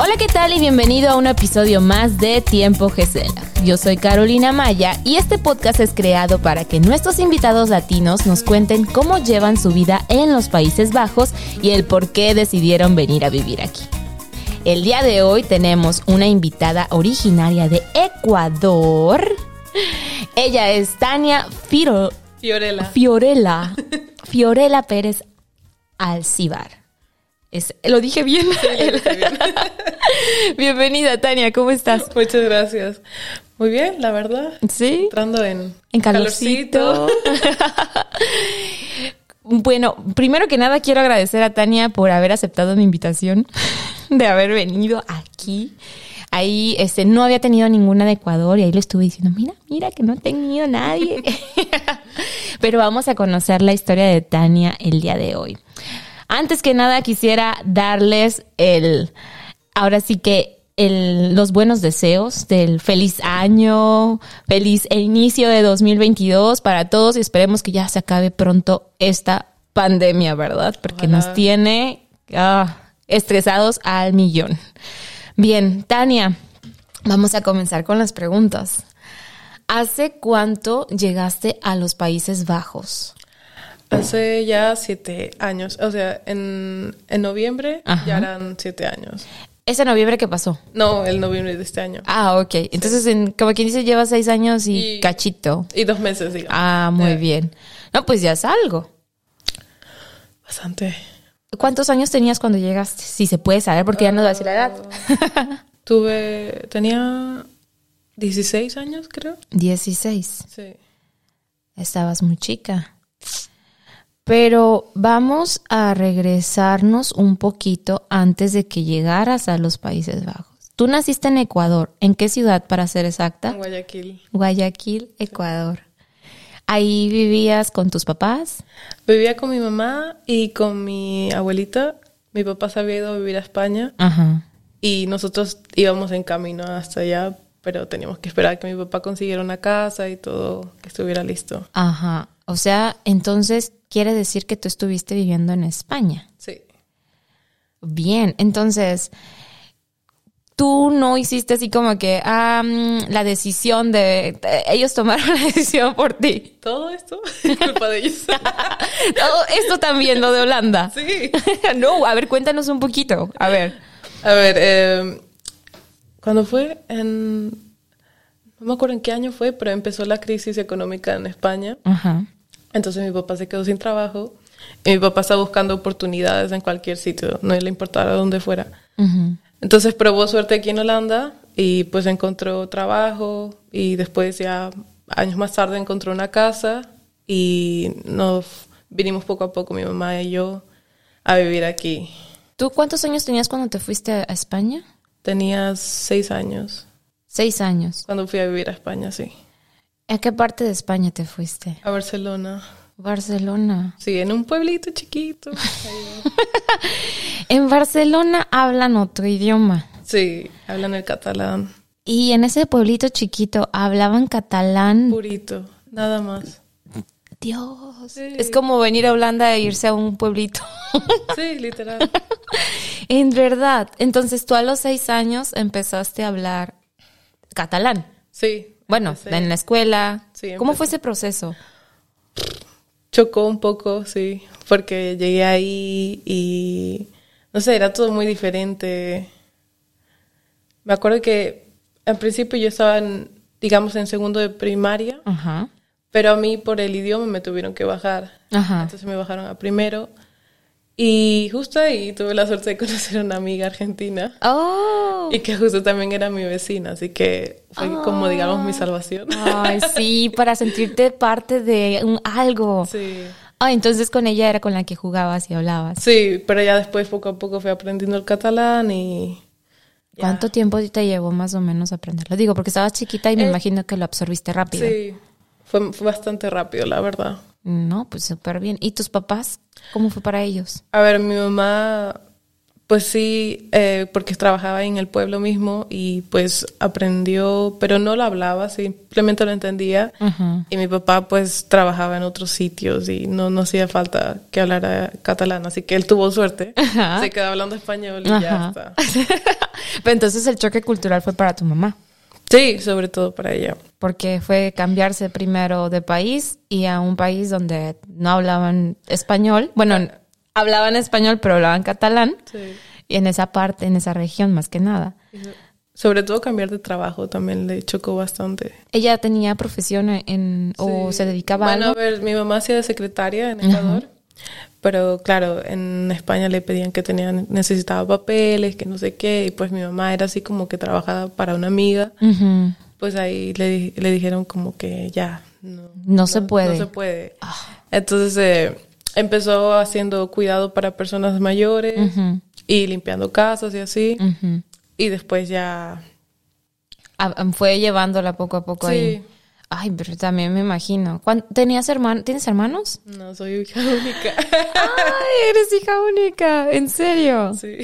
Hola, ¿qué tal? Y bienvenido a un episodio más de Tiempo Gesela. Yo soy Carolina Maya y este podcast es creado para que nuestros invitados latinos nos cuenten cómo llevan su vida en los Países Bajos y el por qué decidieron venir a vivir aquí. El día de hoy tenemos una invitada originaria de Ecuador. Ella es Tania Firo- Fiorella. Fiorella. Fiorella Pérez Alcibar. Es- lo dije bien. Bienvenida, Tania, ¿cómo estás? Muchas gracias. Muy bien, la verdad. Sí. Entrando en, En calorcito. bueno, primero que nada quiero agradecer a Tania por haber aceptado mi invitación, de haber venido aquí. Ahí este, no había tenido ninguna de Ecuador y ahí le estuve diciendo, mira, mira que no he tenido nadie. Pero vamos a conocer la historia de Tania el día de hoy. Antes que nada quisiera darles el, ahora sí que el- los buenos deseos del feliz año, feliz inicio de 2022 para todos y esperemos que ya se acabe pronto esta pandemia, ¿verdad? Porque Ojalá. nos tiene ah, estresados al millón. Bien, Tania, vamos a comenzar con las preguntas. ¿Hace cuánto llegaste a los Países Bajos? Hace ya siete años. O sea, en, en noviembre Ajá. ya eran siete años. Ese noviembre que pasó. No, el noviembre de este año. Ah, ok. Entonces, en- como quien dice, lleva seis años y, Y- cachito. Y dos meses, digamos. Ah, muy bien. No, pues ya es algo. Bastante. ¿Cuántos años tenías cuando llegaste? Si se puede saber, porque ya no va a decir la edad. Tuve. Tenía 16 años, creo. 16. Sí. Estabas muy chica. Pero vamos a regresarnos un poquito antes de que llegaras a los Países Bajos. Tú naciste en Ecuador. ¿En qué ciudad, para ser exacta? En Guayaquil. Guayaquil, Ecuador. Ahí vivías con tus papás. Vivía con mi mamá y con mi abuelita. Mi papá se había ido a vivir a España. Ajá. Y nosotros íbamos en camino hasta allá, pero teníamos que esperar que mi papá consiguiera una casa y todo, que estuviera listo. Ajá. O sea, entonces quiere decir que tú estuviste viviendo en España. Sí. Bien, entonces tú no hiciste así como que mm, la decisión de eh, ellos tomaron la decisión por ti. Todo esto es culpa de ellos. Todo esto también lo de Holanda. sí. no, a ver, cuéntanos un poquito. A ver. A ver, eh, cuando fue en... No me acuerdo en qué año fue, pero empezó la crisis económica en España. Ajá. Entonces mi papá se quedó sin trabajo. Y mi papá está buscando oportunidades en cualquier sitio, no le importara dónde fuera. Entonces probó suerte aquí en Holanda y pues encontró trabajo y después ya años más tarde encontró una casa y nos vinimos poco a poco mi mamá y yo a vivir aquí. ¿Tú cuántos años tenías cuando te fuiste a España? Tenía seis años Seis años. cuando fui a vivir a España, sí. ¿A qué parte de España te fuiste? A Barcelona. Barcelona. Sí, en un pueblito chiquito. En Barcelona hablan otro idioma. Sí, hablan el catalán. Y en ese pueblito chiquito hablaban catalán. Purito, nada más. Dios. Sí. Es como venir a Holanda e irse a un pueblito. Sí, literal. en verdad. Entonces tú a los seis años empezaste a hablar catalán. Sí. Bueno, en la escuela. Sí, ¿Cómo fue ese proceso? chocó un poco, sí, porque llegué ahí y no sé, era todo muy diferente. Me acuerdo que al principio yo estaba en, digamos, en segundo de primaria, Ajá. pero a mí por el idioma me tuvieron que bajar. Ajá. Entonces me bajaron a primero y justo ahí tuve la suerte de conocer a una amiga argentina Oh. y que justo también era mi vecina, así que fue como, digamos, mi salvación. Ay, sí, para sentirte parte de un algo. Sí. Ah, entonces con ella era con la que jugabas y hablabas. Sí, pero ya después poco a poco fui aprendiendo el catalán y... ¿Cuánto tiempo te llevó más o menos aprenderlo? Digo, porque estabas chiquita y me Eh, imagino que lo absorbiste rápido. Sí, fue, fue bastante rápido, la verdad. No, pues súper bien. ¿Y tus papás? ¿Cómo fue para ellos? A ver, mi mamá Pues sí, eh, porque trabajaba en el pueblo mismo y pues aprendió, pero no lo hablaba, simplemente lo entendía. Y mi papá pues trabajaba en otros sitios y no, no hacía falta que hablara catalán, así que él tuvo suerte. Ajá. Se quedó hablando español y ya está. Pero entonces el choque cultural fue para tu mamá. Sí, sobre todo para ella. Porque fue cambiarse primero de país y a un país donde no hablaban español. Bueno, hablaban español, pero hablaban catalán. Sí. Y en esa parte, en esa región, más que nada. Sobre todo cambiar de trabajo también le chocó bastante. ¿Ella tenía profesión en, o Sí. se dedicaba a bueno, a ver, mi mamá hacía de secretaria en Ecuador, pero claro, en España le pedían que tenía, necesitaba papeles, que no sé qué, y pues mi mamá era así como que trabajaba para una amiga, pues ahí le, le dijeron como que ya, no, No se puede. No se puede. Entonces eh, empezó haciendo cuidado para personas mayores y limpiando casas y así, y después ya... Ah, ah, Fue llevándola poco a poco ahí. Ay, pero también me imagino. ¿Cuán- ¿Tenías hermanos? ¿Tienes hermanos? No, soy hija única. Ay, eres hija única. ¿En serio? sí.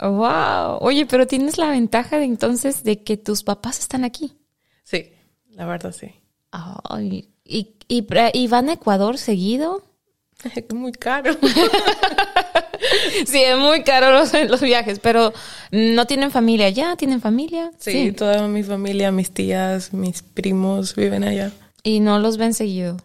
Wow. Oye, pero tienes la ventaja de entonces de que tus papás están aquí. Sí, la verdad sí. Ay, ¿y, y, y van a Ecuador seguido? Es muy caro. Sí, es muy caro los, los viajes, pero no tienen familia allá, tienen familia. Sí, toda mi familia, mis tías, mis primos viven allá. Y no los ven seguido.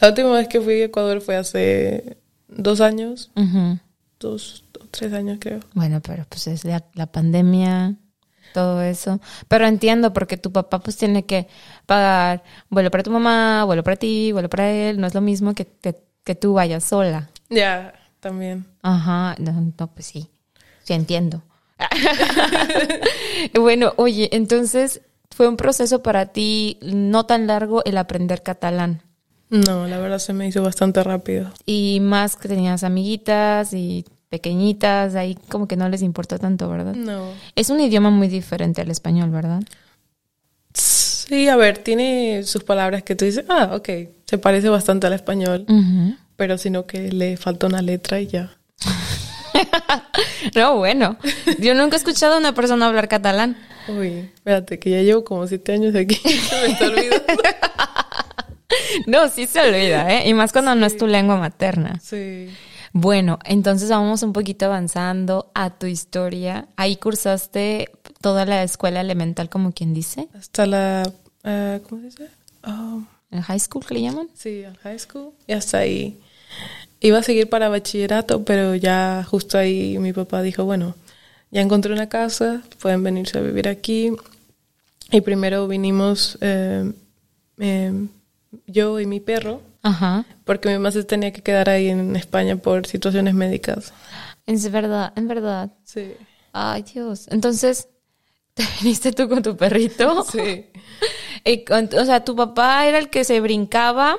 La última vez que fui a Ecuador fue hace dos años, Ujú. dos o tres años creo. Bueno, pero pues es la, la pandemia, todo eso. Pero entiendo porque tu papá pues tiene que pagar vuelo para tu mamá, vuelo para ti, vuelo para él. No es lo mismo que, que, que tú vayas sola. Ya, también. Ajá, no, no, pues sí, sí entiendo. bueno, oye, entonces fue un proceso para ti no tan largo el aprender catalán. No, la verdad se me hizo bastante rápido. Y más que tenías amiguitas y pequeñitas, ahí como que no les importa tanto, ¿verdad? No. Es un idioma muy diferente al español, ¿verdad? Sí, a ver, tiene sus palabras que tú dices, ah, ok, se parece bastante al español, pero sino que le falta una letra y ya. No, bueno, yo nunca he escuchado a una persona hablar catalán. Uy, espérate, que ya llevo como siete años aquí. me está olvidando. No, sí se olvida, ¿eh? Y más cuando no es tu lengua materna. Sí. Bueno, entonces vamos un poquito avanzando a tu historia. Ahí cursaste toda la escuela elemental, como quien dice, Hasta la, ah, ¿cómo se dice? Ah, el high school que le llaman. Sí, al high school. Y hasta ahí. Iba a seguir para bachillerato, pero ya justo ahí mi papá dijo, bueno, ya encontré una casa, pueden venirse a vivir aquí. Y primero vinimos eh, eh, yo y mi perro, Ajá. porque mi mamá se tenía que quedar ahí en España por situaciones médicas. Es verdad, en verdad. Sí. Ay, Dios. Entonces, ¿te viniste tú con tu perrito? Sí. Y con- o sea, tu papá era el que se brincaba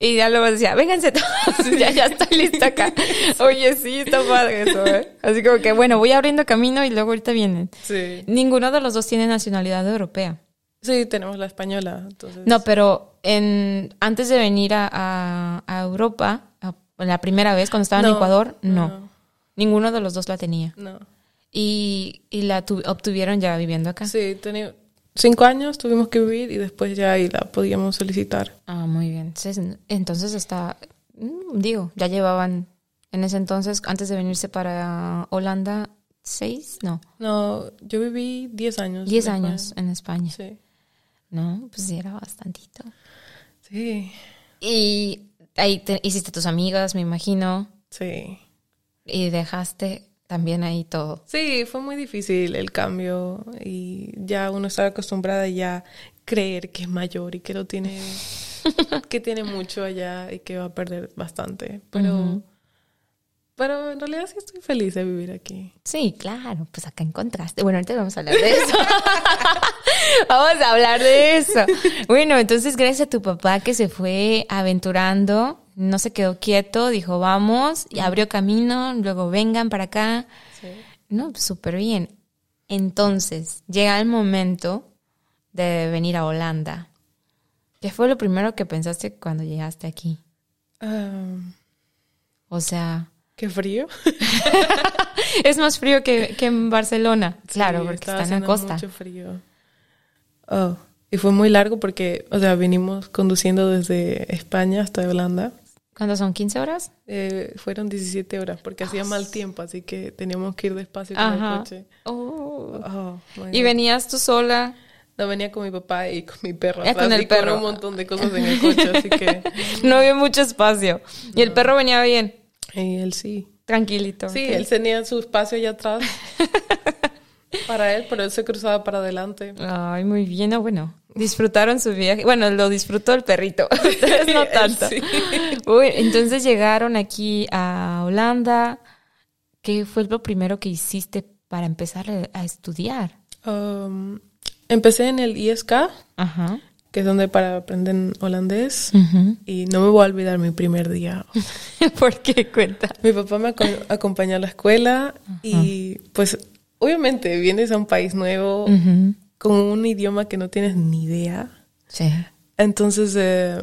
y ya luego decía, vénganse todos, ya, ya estoy lista acá. Oye, sí, está padre eso, ¿eh? Así como que, bueno, voy abriendo camino y luego ahorita vienen. Sí. Ninguno de los dos tiene nacionalidad europea. Sí, tenemos la española, entonces. No, pero en, antes de venir a, a- a Europa, a- la primera vez cuando estaba en Ecuador, no. no. Ninguno de los dos la tenía. No. Y, y la tu- obtuvieron ya viviendo acá. Sí, tenía cinco años tuvimos que vivir y después ya ahí la podíamos solicitar. Ah, muy bien. Entonces, entonces está, mm, digo, ya llevaban en ese entonces, antes de venirse para Holanda, seis, no, No, yo viví 10 años. diez en años España. en España. Sí. No, pues sí, era bastantito. Sí. Y ahí te- hiciste tus amigas, me imagino, Sí. y dejaste también ahí todo. Sí, fue muy difícil el cambio y ya uno estaba acostumbrada ya a creer que es mayor y que lo tiene, que tiene mucho allá y que va a perder bastante. Pero, pero en realidad sí estoy feliz de vivir aquí. Sí, claro, pues acá encontraste. Bueno, ahorita vamos a hablar de eso. vamos a hablar de eso. Bueno, entonces gracias a tu papá que se fue aventurando, no se quedó quieto, dijo vamos, y abrió camino, luego vengan para acá. Sí. No, pues súper bien. Entonces, llega el momento de venir a Holanda. ¿Qué fue lo primero que pensaste cuando llegaste aquí? Ah, O sea, qué frío. es más frío que, que en Barcelona. Claro, Sí, porque está en la costa. mucho frío. Oh, y fue muy largo porque, o sea, vinimos conduciendo desde España hasta Holanda. ¿Cuántas son? ¿15 horas? Eh, fueron 17 horas porque hacía mal tiempo, así que teníamos que ir despacio con el Ajá. coche. Oh. Oh, my Y venías tú sola. No, venía con mi papá y con mi perro. Ah, atrás con el y perro. un montón de cosas en el coche, así que... No había mucho espacio. Y el perro venía bien, Y él sí. tranquilito. Sí, él tenía su espacio allá atrás para él, pero él se cruzaba para adelante. Ay, muy bien. Ah, bueno, disfrutaron su viaje. Bueno, lo disfrutó el perrito. Ustedes no tanto. sí. Uy, entonces llegaron aquí a Holanda. ¿Qué fue lo primero que hiciste para empezar a- a estudiar? Um, empecé en el ISK, Ajá. Que es donde para aprenden holandés. Ujú. Y no me voy a olvidar mi primer día. ¿Por qué cuenta? Mi papá me aco- acompañó a la escuela y pues obviamente vienes a un país nuevo Ujú. con un idioma que no tienes ni idea. Sí. Entonces, eh,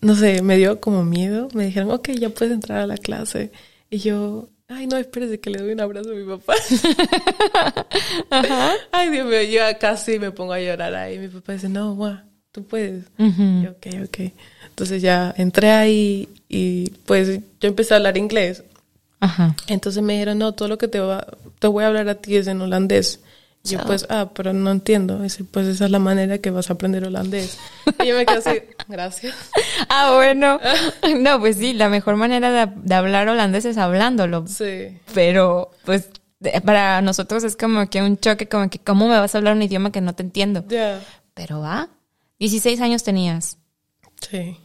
no sé, me dio como miedo. Me dijeron, ok, ya puedes entrar a la clase. Y yo, ay, no, espérese que le doy un abrazo a mi papá. Ay, Dios mío, yo casi me pongo a llorar ahí. Mi papá dice, no, guau, tú puedes. Y yo, ok, ok. Entonces ya entré ahí y pues yo empecé a hablar inglés. Ajá. Entonces me dijeron, no, todo lo que te, va, te voy a hablar a ti es en holandés. Y yo, pues, ah, pero no entiendo. Dice, pues esa es la manera que vas a aprender holandés. Y yo me quedé así, gracias. Ah, bueno. No, pues sí, la mejor manera de, de hablar holandés es hablándolo. Sí. Pero, pues, de- para nosotros es como que un choque, como que, ¿cómo me vas a hablar un idioma que no te entiendo? Ya. Pero va. 16 años tenías. Sí.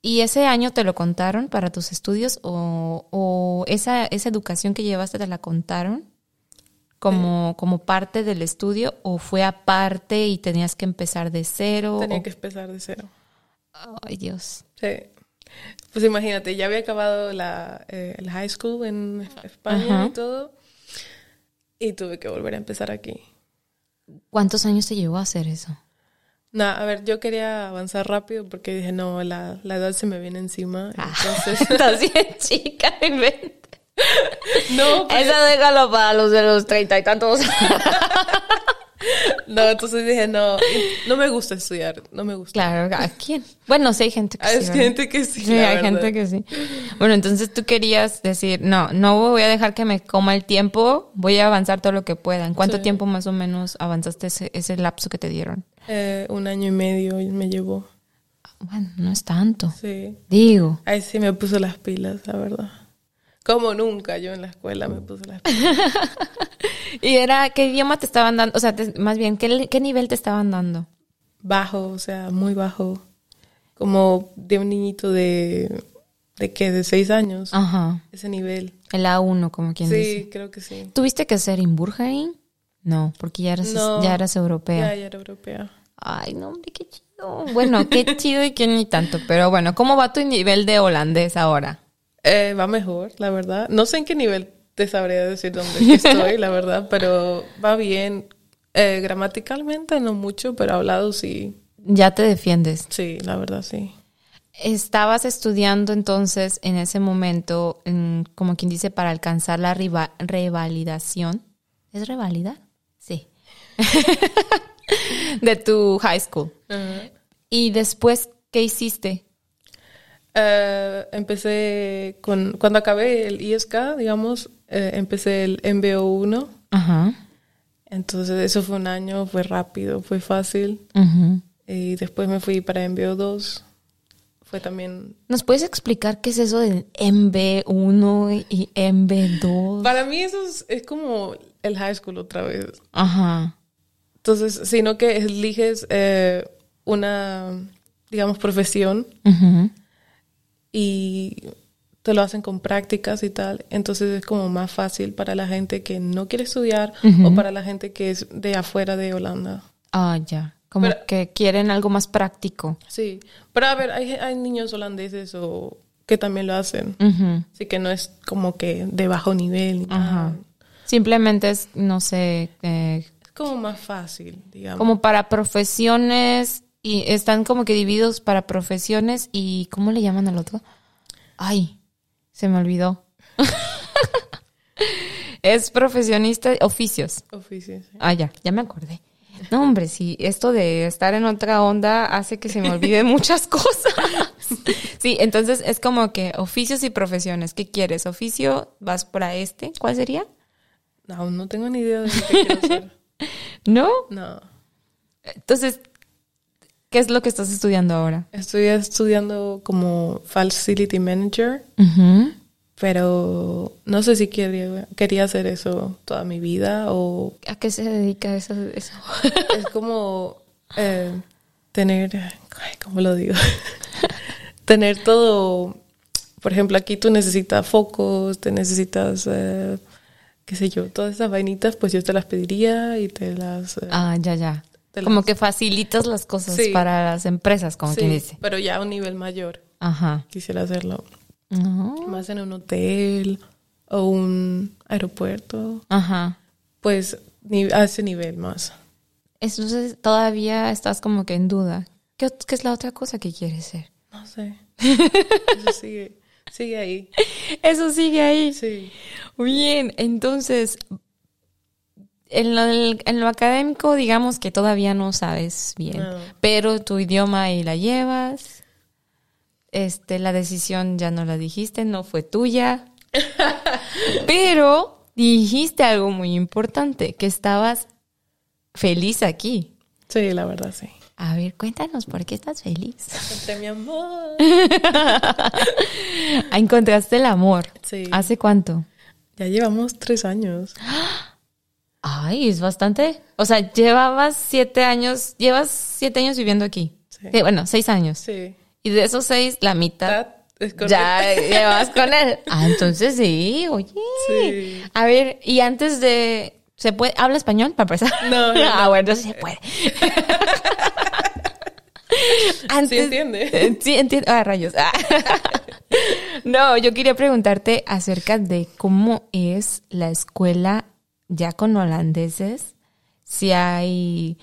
¿Y ese año te lo contaron para tus estudios o, o esa, esa educación que llevaste te la contaron como, como parte del estudio o fue aparte y tenías que empezar de cero? Tenía o- que empezar de cero. Ay, Dios. Sí. Pues imagínate, ya había acabado la, eh, el high school en España Ajá. y todo. Y tuve que volver a empezar aquí. ¿Cuántos años te llevó a hacer eso? Nah, a ver, yo quería avanzar rápido porque dije, no, la, la edad se me viene encima. Ah. Entonces, Estás bien chica, inventa. no, pues, Esa déjalo para los de los treinta y tantos. no, entonces dije, no, no me gusta estudiar, no me gusta. Claro, ¿a quién? Bueno, sí hay gente que Hay sí. ¿verdad? gente que sí, Sí, la hay verdad. gente que sí. Bueno, entonces tú querías decir, no, no voy a dejar que me coma el tiempo, voy a avanzar todo lo que pueda. ¿En cuánto Sí. tiempo más o menos avanzaste ese, ese lapso que te dieron? Eh, un año y medio me llevó. Bueno, no es tanto. Sí. Digo. Ahí sí me puso las pilas, la verdad. Como nunca yo en la escuela me puse las pilas. ¿Y era qué idioma te estaban dando? O sea, te- más bien, ¿qué, ¿qué nivel te estaban dando? Bajo, o sea, muy bajo. Como de un niñito de... ¿De qué? De seis años. Ajá. Ese nivel. El A1, como quien Sí, dice. creo que sí. ¿Tuviste que hacer Inburgerin? No, porque ya eras, No. ya eras europea. Ya, ya era europea. Ay, no, hombre, qué chido. Bueno, qué chido y qué ni tanto. Pero bueno, ¿cómo va tu nivel de holandés ahora? Eh, va mejor, la verdad. No sé en qué nivel te sabría decir dónde estoy, la verdad, pero va bien. Eh, gramaticalmente no mucho, pero hablado sí. Ya te defiendes. Sí, la verdad sí. Estabas estudiando entonces en ese momento, en- como quien dice, para alcanzar la revalidación. ¿Es revalidar? De tu high school. Y después, ¿qué hiciste? Eh, empecé con, cuando acabé el ISK, digamos, eh, empecé el MBO1. Ajá. Entonces eso fue un año, fue rápido, fue fácil. Ujú. Y después me fui para MBO2. Fue también... ¿Nos puedes explicar qué es eso del MB1 y MB2? Para mí eso es, es como el high school otra vez. Ajá. Entonces, sino que eliges eh, una, digamos, profesión y te lo hacen con prácticas y tal. Entonces es como más fácil para la gente que no quiere estudiar o para la gente que es de afuera de Holanda. Ah, ya. Como Pero- que quieren algo más práctico. Sí, pero a ver, hay, hay niños holandeses o que también lo hacen. Así que no es como que de bajo nivel. ni. Simplemente es, no sé, eh, como más fácil, digamos. como para profesiones y están como que divididos para profesiones y ¿cómo le llaman al otro? Ay, se me olvidó. Es profesionista, oficios. Oficios. sí. Ah, ya, ya me acordé. No, hombre, sí, esto de estar en otra onda hace que se me olviden muchas cosas. Sí, entonces es como que oficios y profesiones. ¿Qué quieres? ¿Oficio? ¿Vas para este? ¿Cuál sería? No, no tengo ni idea de qué quiero ser. ¿No? No. Entonces, ¿qué es lo que estás estudiando ahora? Estoy estudiando como Facility Manager, pero no sé si quería, quería hacer eso toda mi vida o ¿A qué se dedica eso? eso? es como eh, tener, ay, ¿cómo lo digo? tener todo, por ejemplo, aquí tú necesitas focos, te necesitas, eh, qué sé yo, todas esas vainitas, pues yo te las pediría y te las... eh, Ah, ya, ya. Como las- que facilitas las cosas Sí. para las empresas, como sí, quien dice. pero ya a un nivel mayor. Ajá. Quisiera hacerlo No. más en un hotel o un aeropuerto, Ajá. pues a ese nivel más. Entonces todavía estás como que en duda. ¿Qué, qué es la otra cosa que quieres ser? No sé. Eso sigue, sigue ahí. Eso sigue ahí. Sí. Bien, entonces, en lo, en lo académico, digamos que todavía no sabes bien, No. pero tu idioma ahí la llevas. Este, la decisión ya no la dijiste, no fue tuya. pero dijiste algo muy importante, que estabas feliz aquí. Sí, la verdad, sí. A ver, cuéntanos por qué estás feliz. Entre mi amor. Encontraste el amor. Sí. ¿Hace cuánto? Ya llevamos tres años. Ay, es bastante. O sea, llevabas siete años, llevas siete años viviendo aquí. Sí. Eh, bueno, seis años. Sí. Y de esos seis, la mitad es ya llevas con él. Ah, entonces sí, oye. Sí. A ver, y antes de. ¿Se puede? ¿Habla español para empezar? No, no, Ah, bueno, entonces se puede. Sí entiende. Eh, Sí, entiendo. Ah, rayos. Ah. No, yo quería preguntarte acerca de cómo es la escuela ya con holandeses. Si hay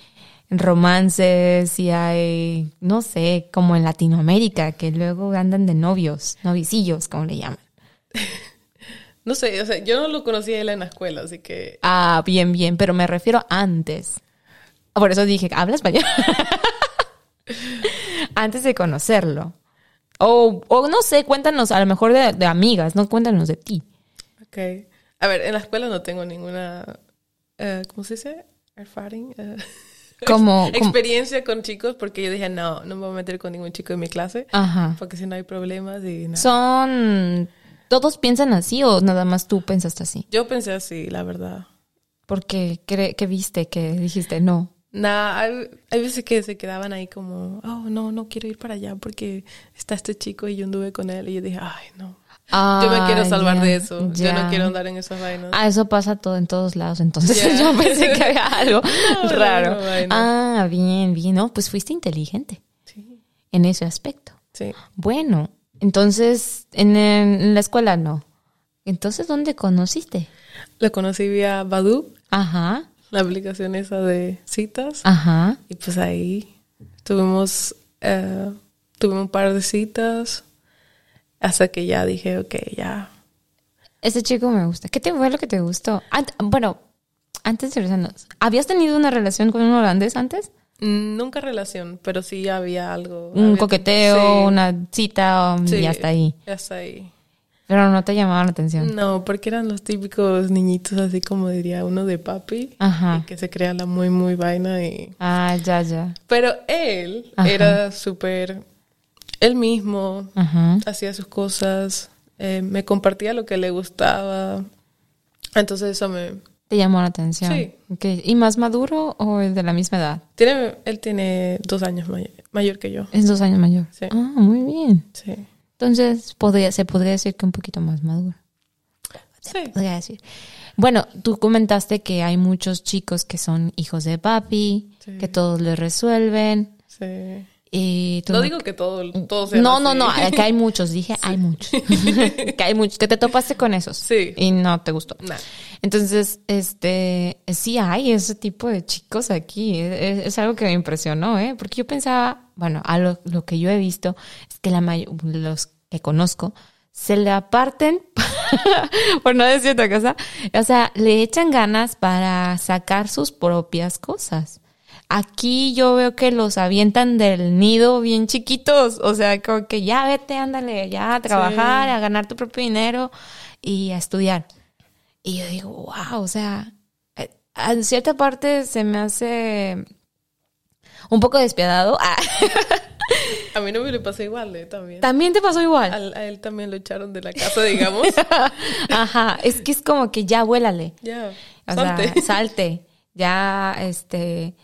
romances, si hay, no sé, como en Latinoamérica, que luego andan de novios, novicillos, como le llaman. No sé, o sea, yo no lo conocía a él en la escuela, así que Ah, bien, bien, pero me refiero antes. Por eso dije, ¿habla español? Antes de conocerlo. O, o no sé, cuéntanos, a lo mejor de, de amigas, no cuéntanos de ti. Ok. A ver, en la escuela no tengo ninguna, eh, ¿cómo se dice? Erfaring. eh, Como, como- experiencia con chicos porque yo dije, no, no me voy a meter con ningún chico de mi clase ajá. porque si no hay problemas y nada. Son, ¿todos piensan así o nada más tú pensaste así? Yo pensé así, la verdad. Porque, ¿qué, qué viste? que dijiste? No. Nada, hay, hay veces que se quedaban ahí como, oh, no, no quiero ir para allá porque está este chico y yo anduve con él y yo dije, ay, no. yo me quiero Ah, salvar de eso. Yo no quiero andar en esas vainas. Ah, eso pasa todo en todos lados, entonces yo pensé que había algo No, raro. no. Ah, bien, bien, no, pues fuiste inteligente Sí, en ese aspecto. sí. Bueno, entonces en, en la escuela no. Entonces, ¿dónde conociste? Lo conocí vía Badu, Ajá, la aplicación esa de citas. ajá. Y pues ahí tuvimos, eh, tuvimos un par de citas hasta que ya dije, ok, ya. Ese chico me gusta. ¿Qué te fue lo que te gustó? Ant- bueno, antes de regresarnos, ¿habías tenido una relación con un holandés antes? Mm, Nunca relación, pero sí había algo. Un había- coqueteo, sí, una cita um, sí, y hasta ahí. Hasta ahí. Pero no te llamaba la atención. No, porque eran los típicos niñitos así como diría uno de papi. Ajá. Que se crea la muy, muy vaina y... Ah, ya, ya. Pero él Ajá. era súper... Él mismo Ajá. hacía sus cosas, eh, me compartía lo que le gustaba. Entonces eso me... Te llamó la atención. Sí. Ok. ¿Y más maduro o de la misma edad? Tiene, él tiene dos años may- mayor que yo. Es dos años mayor. Sí. Ah, muy bien. Sí. Entonces, podría, se podría decir que un poquito más maduro. Sí. Podría decir. Bueno, tú comentaste que hay muchos chicos que son hijos de papi, Sí. que todos les resuelven. Sí. Tú No digo que todo, todos sean No, no, así. no, que hay muchos, dije hay muchos. que hay muchos, que te topaste con esos. Sí. Y no te gustó. Nah. Entonces, este, sí hay ese tipo de chicos aquí. Es, es algo que me impresionó, ¿eh? Porque yo pensaba, bueno, a lo, lo que yo he visto es que la los que conozco se le aparten, por no decir otra cosa, o sea, le echan ganas para sacar sus propias cosas. Aquí yo veo que los avientan del nido bien chiquitos, o sea, como que ya vete, ándale, ya a trabajar, a ganar tu propio dinero y a estudiar. Y yo digo, wow, o sea, eh, en cierta parte se me hace un poco despiadado. A mí no me le pasó igual, ¿eh? También. También te pasó igual. A, él también lo echaron de la casa, digamos. Ajá, es que es como que ya vuélale. Ya, salte. salte. Ya, este,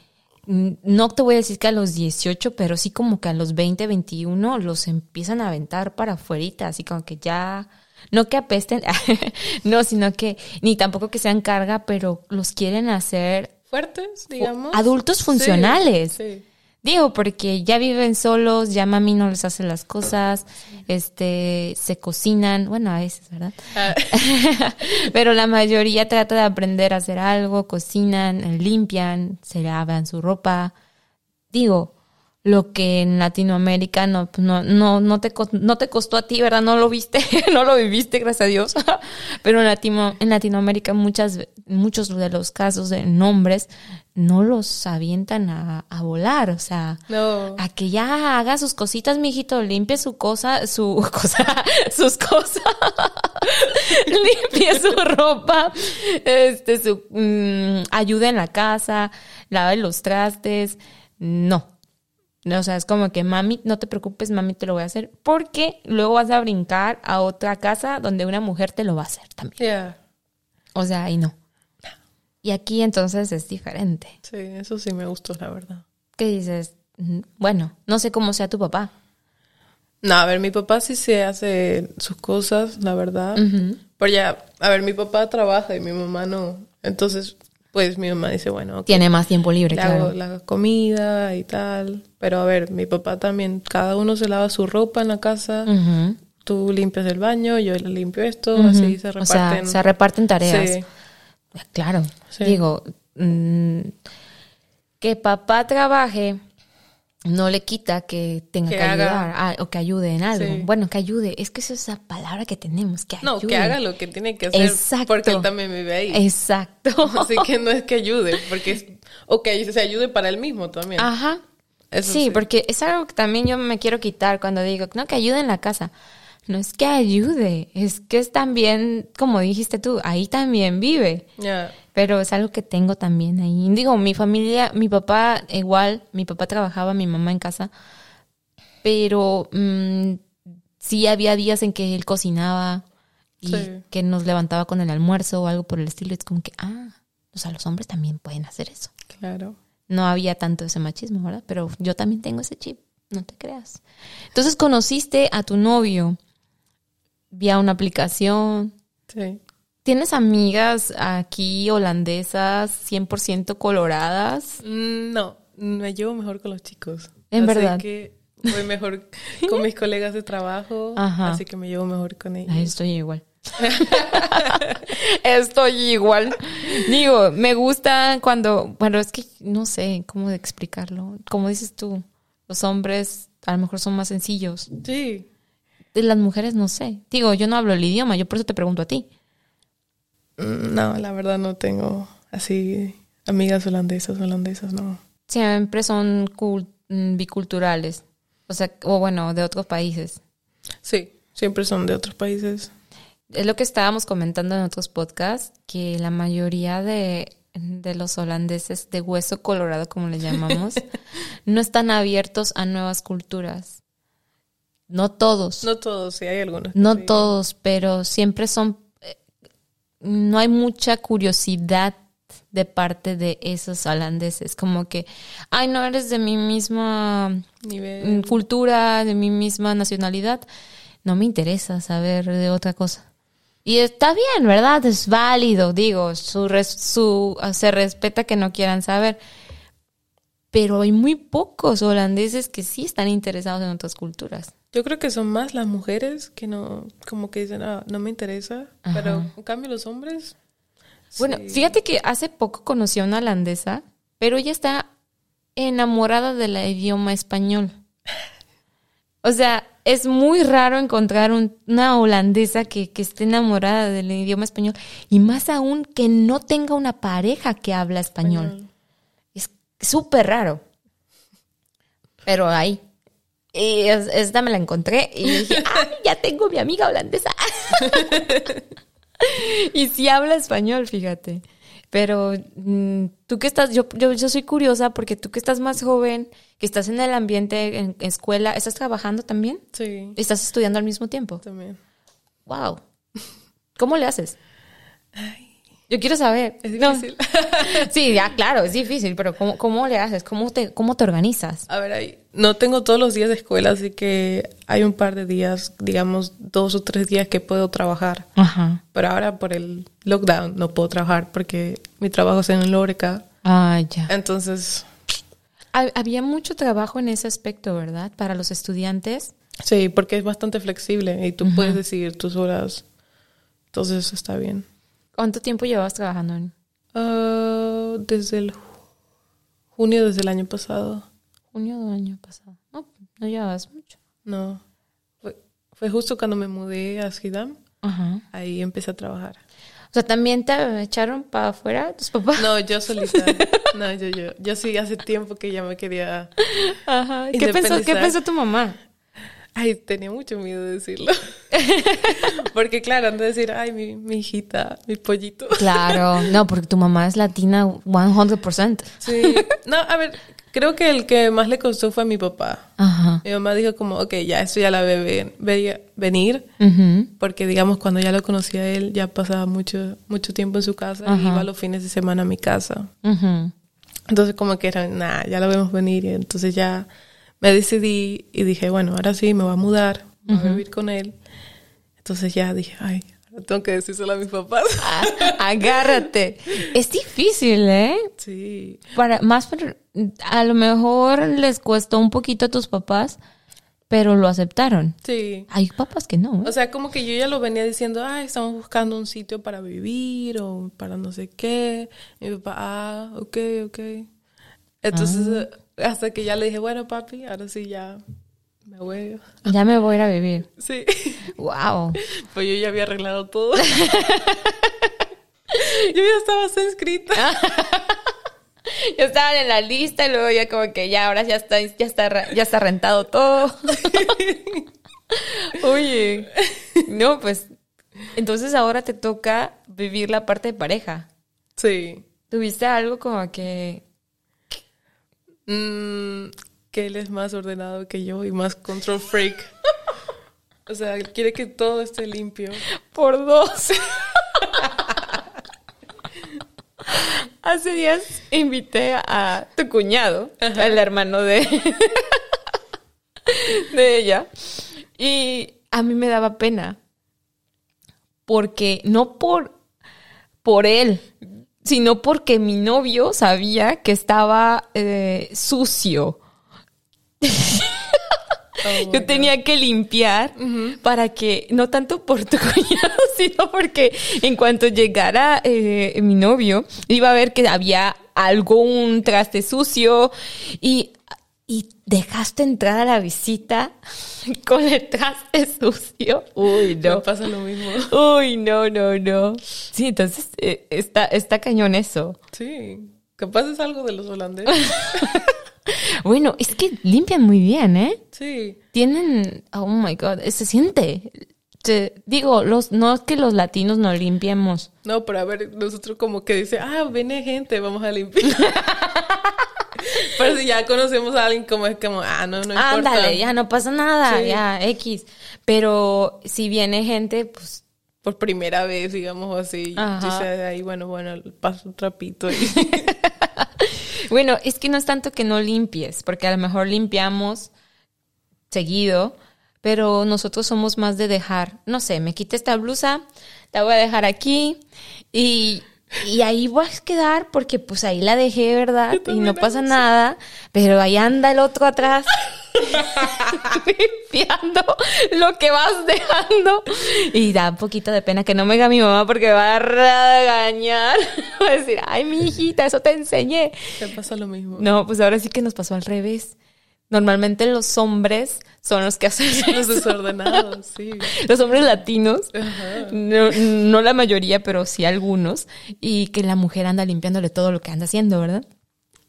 no te voy a decir que a los 18, pero sí como que a los 20, 21 los empiezan a aventar para afuera, así como que ya, no que apesten, no, sino que, ni tampoco que sean carga, pero los quieren hacer fuertes, digamos. Adultos funcionales. sí. Digo, porque ya viven solos, ya mami no les hace las cosas, este, se cocinan, bueno, a veces, ¿verdad? Ah. Pero la mayoría trata de aprender a hacer algo, cocinan, limpian, se lavan su ropa. Digo, lo que en Latinoamérica no, no, no, no, te, no te costó a ti, ¿verdad? No lo viste, no lo viviste, gracias a Dios. Pero en, Latino, en Latinoamérica muchas, muchos de los casos de nombres no los avientan a, a volar, o sea, a que ya haga sus cositas, mijito, limpie su cosa, su cosa, sus cosas, limpie su ropa, este, su, mm, ayuda en la casa, lave los trastes, no o sea, es como que mami, no te preocupes, mami, te lo voy a hacer. Porque luego vas a brincar a otra casa donde una mujer te lo va a hacer también. O sea, ahí no. Y aquí entonces es diferente. Sí, eso sí me gustó, la verdad. ¿Qué dices? Mm, bueno, no sé cómo sea tu papá. No, a ver, mi papá sí se hace sus cosas, la verdad. Pero ya, a ver, mi papá trabaja y mi mamá no. Entonces, pues mi mamá dice, bueno, tiene más tiempo libre, le claro. Hago la comida y tal. Pero a ver, mi papá también, cada uno se lava su ropa en la casa. Tú limpias el baño, yo limpio esto, así se reparten. O sea, se reparten tareas. Sí. Claro. Digo, mm, que papá trabaje no le quita que tenga que, ayudar ah, o que ayude en algo. Bueno, que ayude. Es que esa es la palabra que tenemos, que ayude. No, que haga lo que tiene que hacer Exacto. porque él también vive ahí. Exacto. Así que no es que ayude, porque es... O que se ayude para él mismo también. Ajá. sí, porque es algo que también yo me quiero quitar cuando digo, no, que ayude en la casa. No es que ayude, es que es también, como dijiste tú, ahí también vive. Pero es algo que tengo también ahí. Digo, mi familia, mi papá igual, mi papá trabajaba, mi mamá en casa, pero mm, sí había días en que él cocinaba y que nos levantaba con el almuerzo o algo por el estilo. Es como que, ah, o sea, los hombres también pueden hacer eso. Claro. No había tanto ese machismo, ¿verdad? Pero yo también tengo ese chip, no te creas. Entonces conociste a tu novio vía una aplicación. Sí. ¿Tienes amigas aquí holandesas 100% coloradas? Mm, no, me llevo mejor con los chicos. En así verdad. que voy mejor con mis colegas de trabajo, así que me llevo mejor con ellos. estoy igual. estoy igual. Digo, me gusta cuando, bueno, es que no sé cómo explicarlo. Como dices tú, los hombres a lo mejor son más sencillos. Sí. De las mujeres no sé. Digo, yo no hablo el idioma, yo por eso te pregunto a ti. No, la verdad no tengo así amigas holandesas, holandesas, no. Siempre son mm, biculturales, o sea, o bueno, de otros países. Sí, siempre son de otros países. Es lo que estábamos comentando en otros podcasts, que la mayoría de, de los holandeses de hueso colorado, como le llamamos, no están abiertos a nuevas culturas. No todos. No todos, sí, hay algunos. No todos, pero siempre son no hay mucha curiosidad de parte de esos holandeses, como que, ay, no eres de mi misma Nivel. cultura, de mi misma nacionalidad, no me interesa saber de otra cosa. Y está bien, ¿verdad? Es válido, digo, su, su se respeta que no quieran saber. Pero hay muy pocos holandeses que sí están interesados en otras culturas. Yo creo que son más las mujeres que no, como que dicen, ah, no me interesa, pero en cambio los hombres. Bueno, fíjate que hace poco conocí a una holandesa, pero ella está enamorada del idioma español. O sea, es muy raro encontrar un- una holandesa que, que esté enamorada del idioma español y más aún que no tenga una pareja que habla español. Es súper raro. Pero ahí. Y es- esta me la encontré y dije, ¡ay, ya tengo mi amiga holandesa! y sí habla español, fíjate. Pero mm, tú que estás, yo, yo, yo soy curiosa porque tú que estás más joven, que estás en el ambiente, en, escuela, ¿estás trabajando también? Sí, ¿Estás estudiando al mismo tiempo? también. ¡Wow! ¿Cómo le haces? Yo quiero saber. Es No. difícil. Sí, ya, claro, es difícil, pero ¿cómo, cómo le haces? ¿Cómo te, cómo te organizas? A ver, ahí, no tengo todos los días de escuela, así que hay un par de días, digamos dos o tres días que puedo trabajar. Ajá. Pero ahora por el lockdown no puedo trabajar porque mi trabajo es en Lóreca. Ah, ya. Entonces, Ha- Había mucho trabajo en ese aspecto, ¿verdad? Para los estudiantes. sí, porque es bastante flexible y tú puedes decidir tus horas. Entonces está bien. ¿Cuánto tiempo llevabas trabajando en Ah, desde el junio, desde el año pasado. junio del año pasado? No, no llevabas mucho. No, fue, fue justo cuando me mudé a Schiedam. Ajá. Ahí empecé a trabajar. O sea, ¿también te echaron para afuera tus papás? No, yo solita. No, yo, yo. Yo sí, hace tiempo que ya me quería... Ajá. ¿Qué pensó, ¿Qué pensó tu mamá? Ay, tenía mucho miedo de decirlo. Porque claro, han de decir, ay, mi, mi hijita, mi pollito. Claro, no, porque tu mamá es latina 100%. Sí. No, a ver, creo que el que más le costó fue a mi papá. Ajá. Mi mamá dijo como, ok, ya esto ya la ve veía venir. Ujú. Porque digamos, cuando ya lo conocía a él, ya pasaba mucho, mucho tiempo en su casa y iba los fines de semana a mi casa. Ujú. Entonces como que era, nada, ya lo vemos venir. Y entonces ya me decidí y dije, bueno, ahora sí, me voy a mudar, voy a vivir con él. Entonces ya dije, ay, ahora tengo que decírselo a mis papás. Ah, agárrate. Es difícil, ¿eh? Sí. Para, más, a lo mejor les costó un poquito a tus papás, pero lo aceptaron. Sí. Hay papás que no. ¿eh? O sea, como que yo ya lo venía diciendo, ay, estamos buscando un sitio para vivir o para no sé qué. Y mi papá, ah, ok, ok. Entonces, eh, hasta que ya le dije, bueno, papi, ahora sí ya me voy. Ya me voy a ir a vivir. Sí. Wow. Pues yo ya había arreglado todo. yo ya estaba inscrita. Ya estaban en la lista y luego ya como que ya ahora ya está, ya está, ya está rentado todo. Oye, no, pues entonces ahora te toca vivir la parte de pareja. Sí. ¿Tuviste algo como que Mm, que él es más ordenado que yo y más control freak. O sea, quiere que todo esté limpio. por dos? Hace días invité a tu cuñado, el hermano de, de ella, y a mí me daba pena. Porque, no por, por él, sino porque mi novio sabía que estaba eh, sucio. Oh, Yo tenía que limpiar para que, no tanto por tu cuñado, sino porque en cuanto llegara eh, mi novio, iba a ver que había algo, un traste sucio y, y dejaste entrar a la visita con el traste sucio. Uy, Me no. pasa lo mismo. Uy, no, no, no. Sí, entonces eh, está, está cañón eso. Sí. Capaz es algo de los holandeses. Bueno, es que limpian muy bien, ¿eh? Sí. tienen, oh my god, se siente. Te- digo, los, no es que los latinos no limpiemos. No, pero a ver, nosotros como que dice, ah, viene gente, vamos a limpiar. pero si ya conocemos a alguien como es como, ah, no, no importa. Ándale, ya no pasa nada, Sí. ya, X. Pero si viene gente, pues, Por primera vez, digamos así. Ajá. Dice ahí, bueno, bueno, paso un trapito. Y... bueno, es que no es tanto que no limpies, porque a lo mejor limpiamos seguido, pero nosotros somos más de dejar, no sé, me quité esta blusa, la voy a dejar aquí y, y ahí voy a quedar porque pues ahí la dejé, ¿verdad? Y no pasa nada, pero ahí anda el otro atrás. limpiando lo que vas dejando y da un poquito de pena que no me diga mi mamá porque me va a regañar va a decir ay mi hijita eso te enseñé Te pasa lo mismo. no, pues ahora sí que nos pasó al revés. Normalmente los hombres son los que hacen Los desordenados, sí. los hombres latinos, no, no la mayoría, pero sí algunos, y que la mujer anda limpiándole todo lo que anda haciendo, ¿verdad?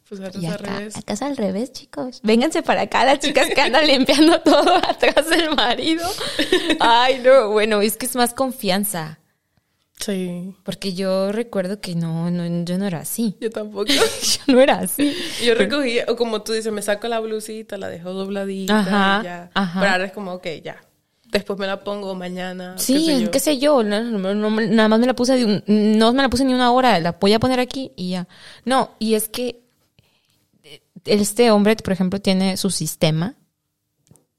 Pues Y es al acá, revés. acá es al revés, chicos. Vénganse para acá las chicas que andan limpiando todo atrás del marido. Ay, no, bueno, es que es más confianza. Sí. Porque yo recuerdo que no, no yo no era así. Yo tampoco. Yo no era así. Yo recogí, o como tú dices, me saco la blusita, la dejo dobladita Ajá, y ya. ajá. Pero ahora es como, ok, ya. Después me la pongo mañana. qué Sí, sé yo. qué sé yo, no, no- nada más me la puse, de un- no me la puse ni una hora, la voy a poner aquí y ya. No, y es que eh, este hombre, por ejemplo, tiene su sistema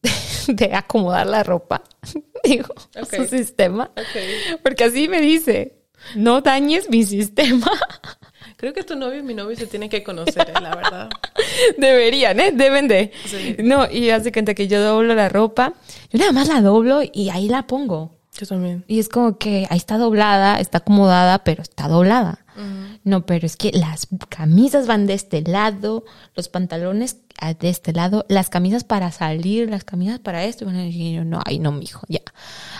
de acomodar la ropa. Digo, su sistema. Porque así me dice, no dañes mi sistema. Creo que tu novio y mi novio se tienen que conocer, eh, la verdad. Deberían, ¿eh? Deben de. Sí. No, y hace cuenta que yo doblo la ropa, yo nada más la doblo y ahí la pongo. Yo también. Y es como que ahí está doblada, está acomodada, pero está doblada. No, pero es que las camisas van de este lado, los pantalones ah, de este lado, las camisas para salir, las camisas para esto. Y yo, no, ay, no, mijo, ya.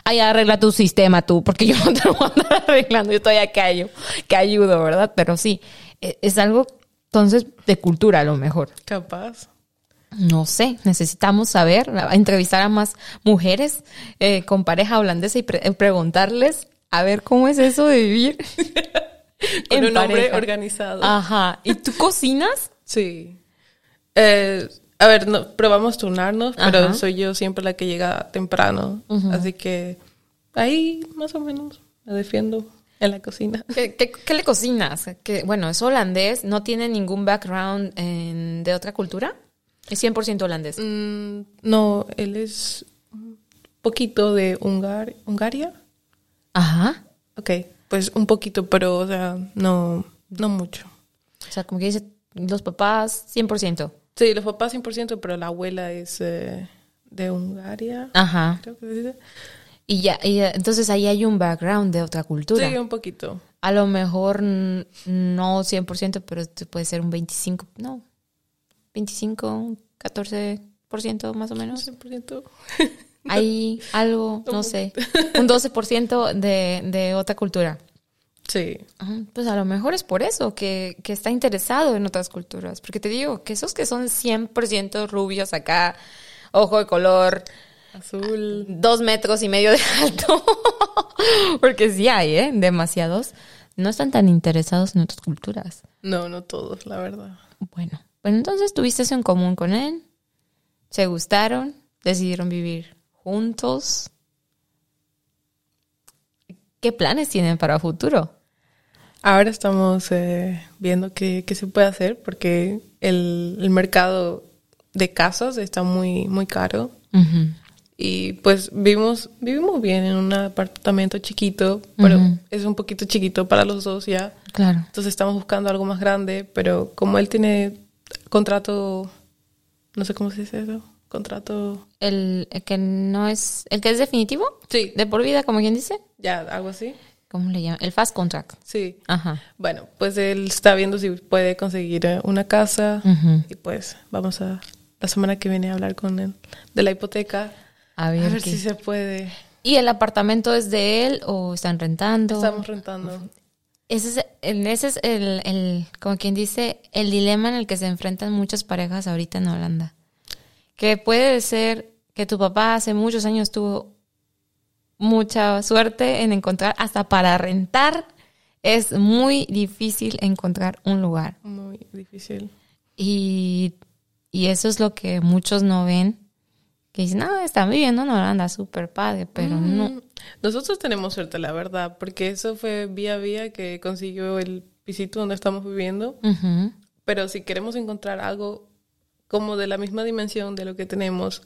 Ahí arregla tu sistema tú, porque yo no te voy a andar arreglando, yo todavía que, ayu- que ayudo, ¿verdad? Pero sí, e- es algo, entonces, de cultura a lo mejor. Capaz. No sé, necesitamos saber, entrevistar a más mujeres eh, con pareja holandesa y pre- preguntarles a ver cómo es eso de vivir Con en un hombre organizado. Ajá. ¿Y tú cocinas? Sí. Eh, a ver, no, probamos turnarnos, pero Ajá. soy yo siempre la que llega temprano. Así que ahí más o menos me defiendo en la cocina. ¿Qué, qué- qué le cocinas? Que, bueno, es holandés, no tiene ningún background en- de otra cultura. Es 100% holandés. Mm, no, él es un poquito de Hungar Hungaria. Ajá. Ok, pues un poquito, pero o sea, no, no mucho. O sea, como que dice los papás 100%. Sí, los papás 100%, pero la abuela es eh, de Hungaria. Ajá. Creo que se dice. Y ya, y ya, entonces ahí hay un background de otra cultura. Sí, un poquito. A lo mejor no 100%, pero puede ser un 25, no, 25, un 14% más o menos. 100%. Hay algo, no sé, un 12% de, de otra cultura. Sí. Pues a lo mejor es por eso que, que está interesado en otras culturas. Porque te digo que esos que son 100% rubios acá, ojo de color, Azul. dos metros y medio de alto, porque sí hay, ¿eh? Demasiados, no están tan interesados en otras culturas. No, no todos, la verdad. Bueno, pues entonces tuviste eso en común con él, se gustaron, decidieron vivir juntos. ¿Qué planes tienen para futuro? Ahora estamos eh, viendo qué, qué se puede hacer porque el, el mercado de casas está muy, muy caro. Y pues vivimos, vivimos bien en un apartamento chiquito, pero es un poquito chiquito para los dos ya. Claro. Entonces estamos buscando algo más grande, pero como él tiene contrato, no sé cómo se dice eso, contrato... El, el que no es, el que es definitivo, Sí, de por vida, como quien dice, ya, algo así. ¿cómo le llaman? El fast contract. Sí. Ajá. Bueno, pues él está viendo si puede conseguir eh, una casa Ujú. y pues vamos a la semana que viene a hablar con él de la hipoteca. A A ver, ver qué- si se puede. ¿Y el apartamento es de él o están rentando? Estamos rentando. Ese es, el, ese es el, el, como quien dice, el dilema en el que se enfrentan muchas parejas ahorita en Holanda. Que puede ser que tu papá hace muchos años tuvo mucha suerte en encontrar, hasta para rentar, es muy difícil encontrar un lugar. Muy difícil. Y, y eso es lo que muchos no ven. Que dicen, no, están viviendo en Holanda, súper padre, pero no. Mm, Nosotros tenemos suerte, la verdad, porque eso fue vía vía que consiguió el pisito donde estamos viviendo. Pero si queremos encontrar algo como de la misma dimensión de lo que tenemos,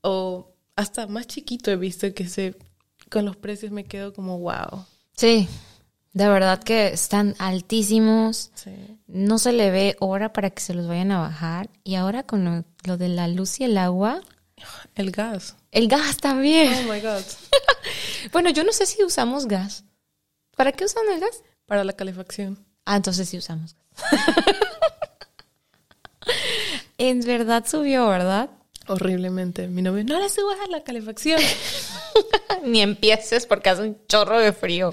o hasta más chiquito he visto que se con los precios me quedo como wow. Sí, de verdad que están altísimos. Sí. No se le ve hora para que se los vayan a bajar. Y ahora con lo, lo de la luz y el agua, El gas. el gas también. Oh my god. Bueno, yo no sé si usamos gas. ¿Para qué usan el gas? Para la calefacción. Ah, entonces sí usamos gas. En verdad subió, ¿verdad? Horriblemente. Mi novio, no le subas a la calefacción. Ni empieces porque hace un chorro de frío.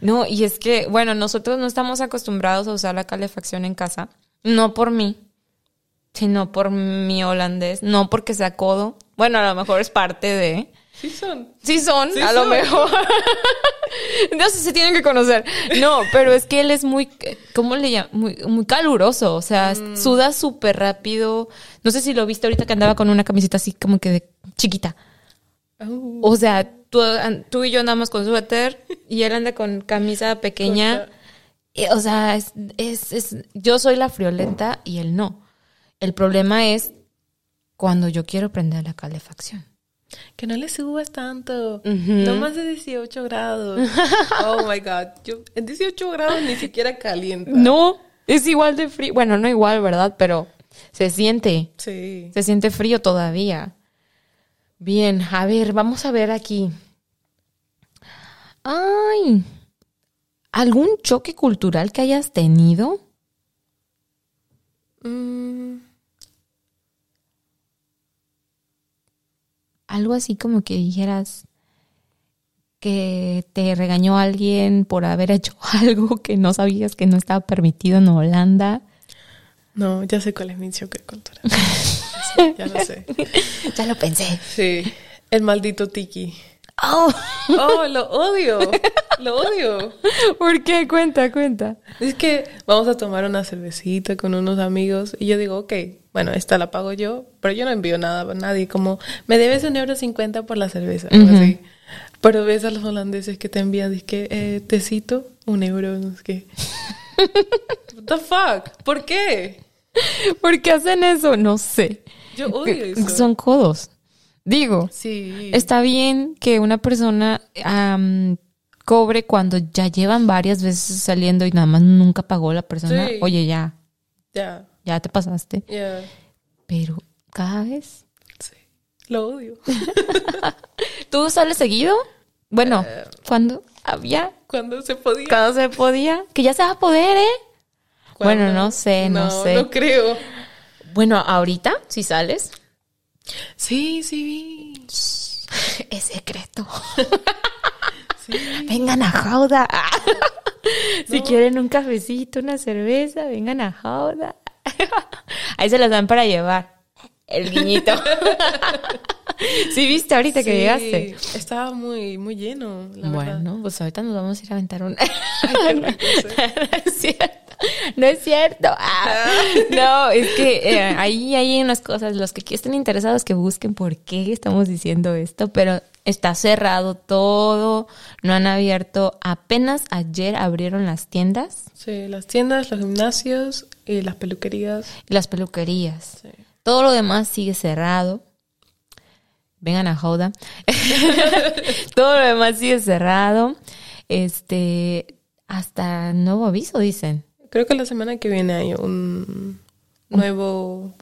No, y es que, bueno, nosotros no estamos acostumbrados a usar la calefacción en casa. No por mí, sino por mi holandés. No porque sea codo. Bueno, a lo mejor es parte de... Sí son. Sí son, Sí a lo mejor. no sé, se tienen que conocer. No, pero es que él es muy, ¿cómo le llaman? Muy, muy caluroso. O sea, Mm. suda súper rápido. No sé si lo viste ahorita que andaba con una camiseta así como que de chiquita. Au. O sea, tú, tú y yo andamos con suéter y él anda con camisa pequeña. Eh, O sea, es, es, es- yo soy la friolenta y él no. El problema es cuando yo quiero prender la calefacción. Que no le subas tanto. No más de 18 grados. Oh my God. Yo, en 18 grados ni siquiera calienta. No, es igual de frío. Bueno, no igual, ¿verdad? Pero se siente, Sí. se siente frío todavía. Bien, a ver, vamos a ver aquí. Ay, ¿algún choque cultural que hayas tenido? Mm, Algo así como que dijeras que te regañó alguien por haber hecho algo que no sabías que no estaba permitido en Holanda. no, ya sé cuál es mi choque cultural. Sí, ya lo sé. Ya lo pensé. Sí. El maldito tiki. Oh, Oh, lo odio. Lo odio. ¿por qué? Cuenta, cuenta. Es que vamos a tomar una cervecita con unos amigos y yo digo, ok, bueno, esta la pago yo, pero yo no envío nada a nadie, como me debes un euro cincuenta por la cerveza, así. Pero ves a los holandeses que te envían, dice que eh, tecito, un euro, no sé qué. What the fuck? ¿Por qué? ¿Por qué hacen eso? No sé. Yo odio eso. Son codos. Digo, Sí. está bien que una persona am, cobre cuando ya llevan varias veces saliendo y nada más nunca pagó la persona. Sí. Oye, ya, Ya, ya te pasaste. ya. Pero cada vez. Sí. Lo odio. ¿Tú sales seguido? Bueno, Eh. cuando había, Cuando se podía. cuando se podía, que ya se va a poder, ¿eh? Bueno, no sé, no sé. No creo. Bueno, ahorita, si sales, Sí, sí, es secreto. Sí. Vengan a Jauda. si quieren un cafecito, una cerveza, vengan a Jauda. Ahí se las dan para llevar. El guiñito. sí, viste ahorita que llegaste. Estaba muy, muy lleno, la verdad. Bueno, pues ahorita nos vamos a ir a aventar un... Ay, no es cierto. No es cierto. Ah, no, es que eh, ahí hay unas cosas. Los que estén interesados que busquen por qué estamos diciendo esto, pero está cerrado todo. No han abierto. Apenas ayer abrieron las tiendas Sí, las tiendas, los gimnasios y las peluquerías. y las peluquerías. Sí. Todo lo demás sigue cerrado. Vengan a Joda. todo lo demás sigue cerrado. Este, hasta nuevo aviso, dicen. Creo que la semana que viene hay un nuevo...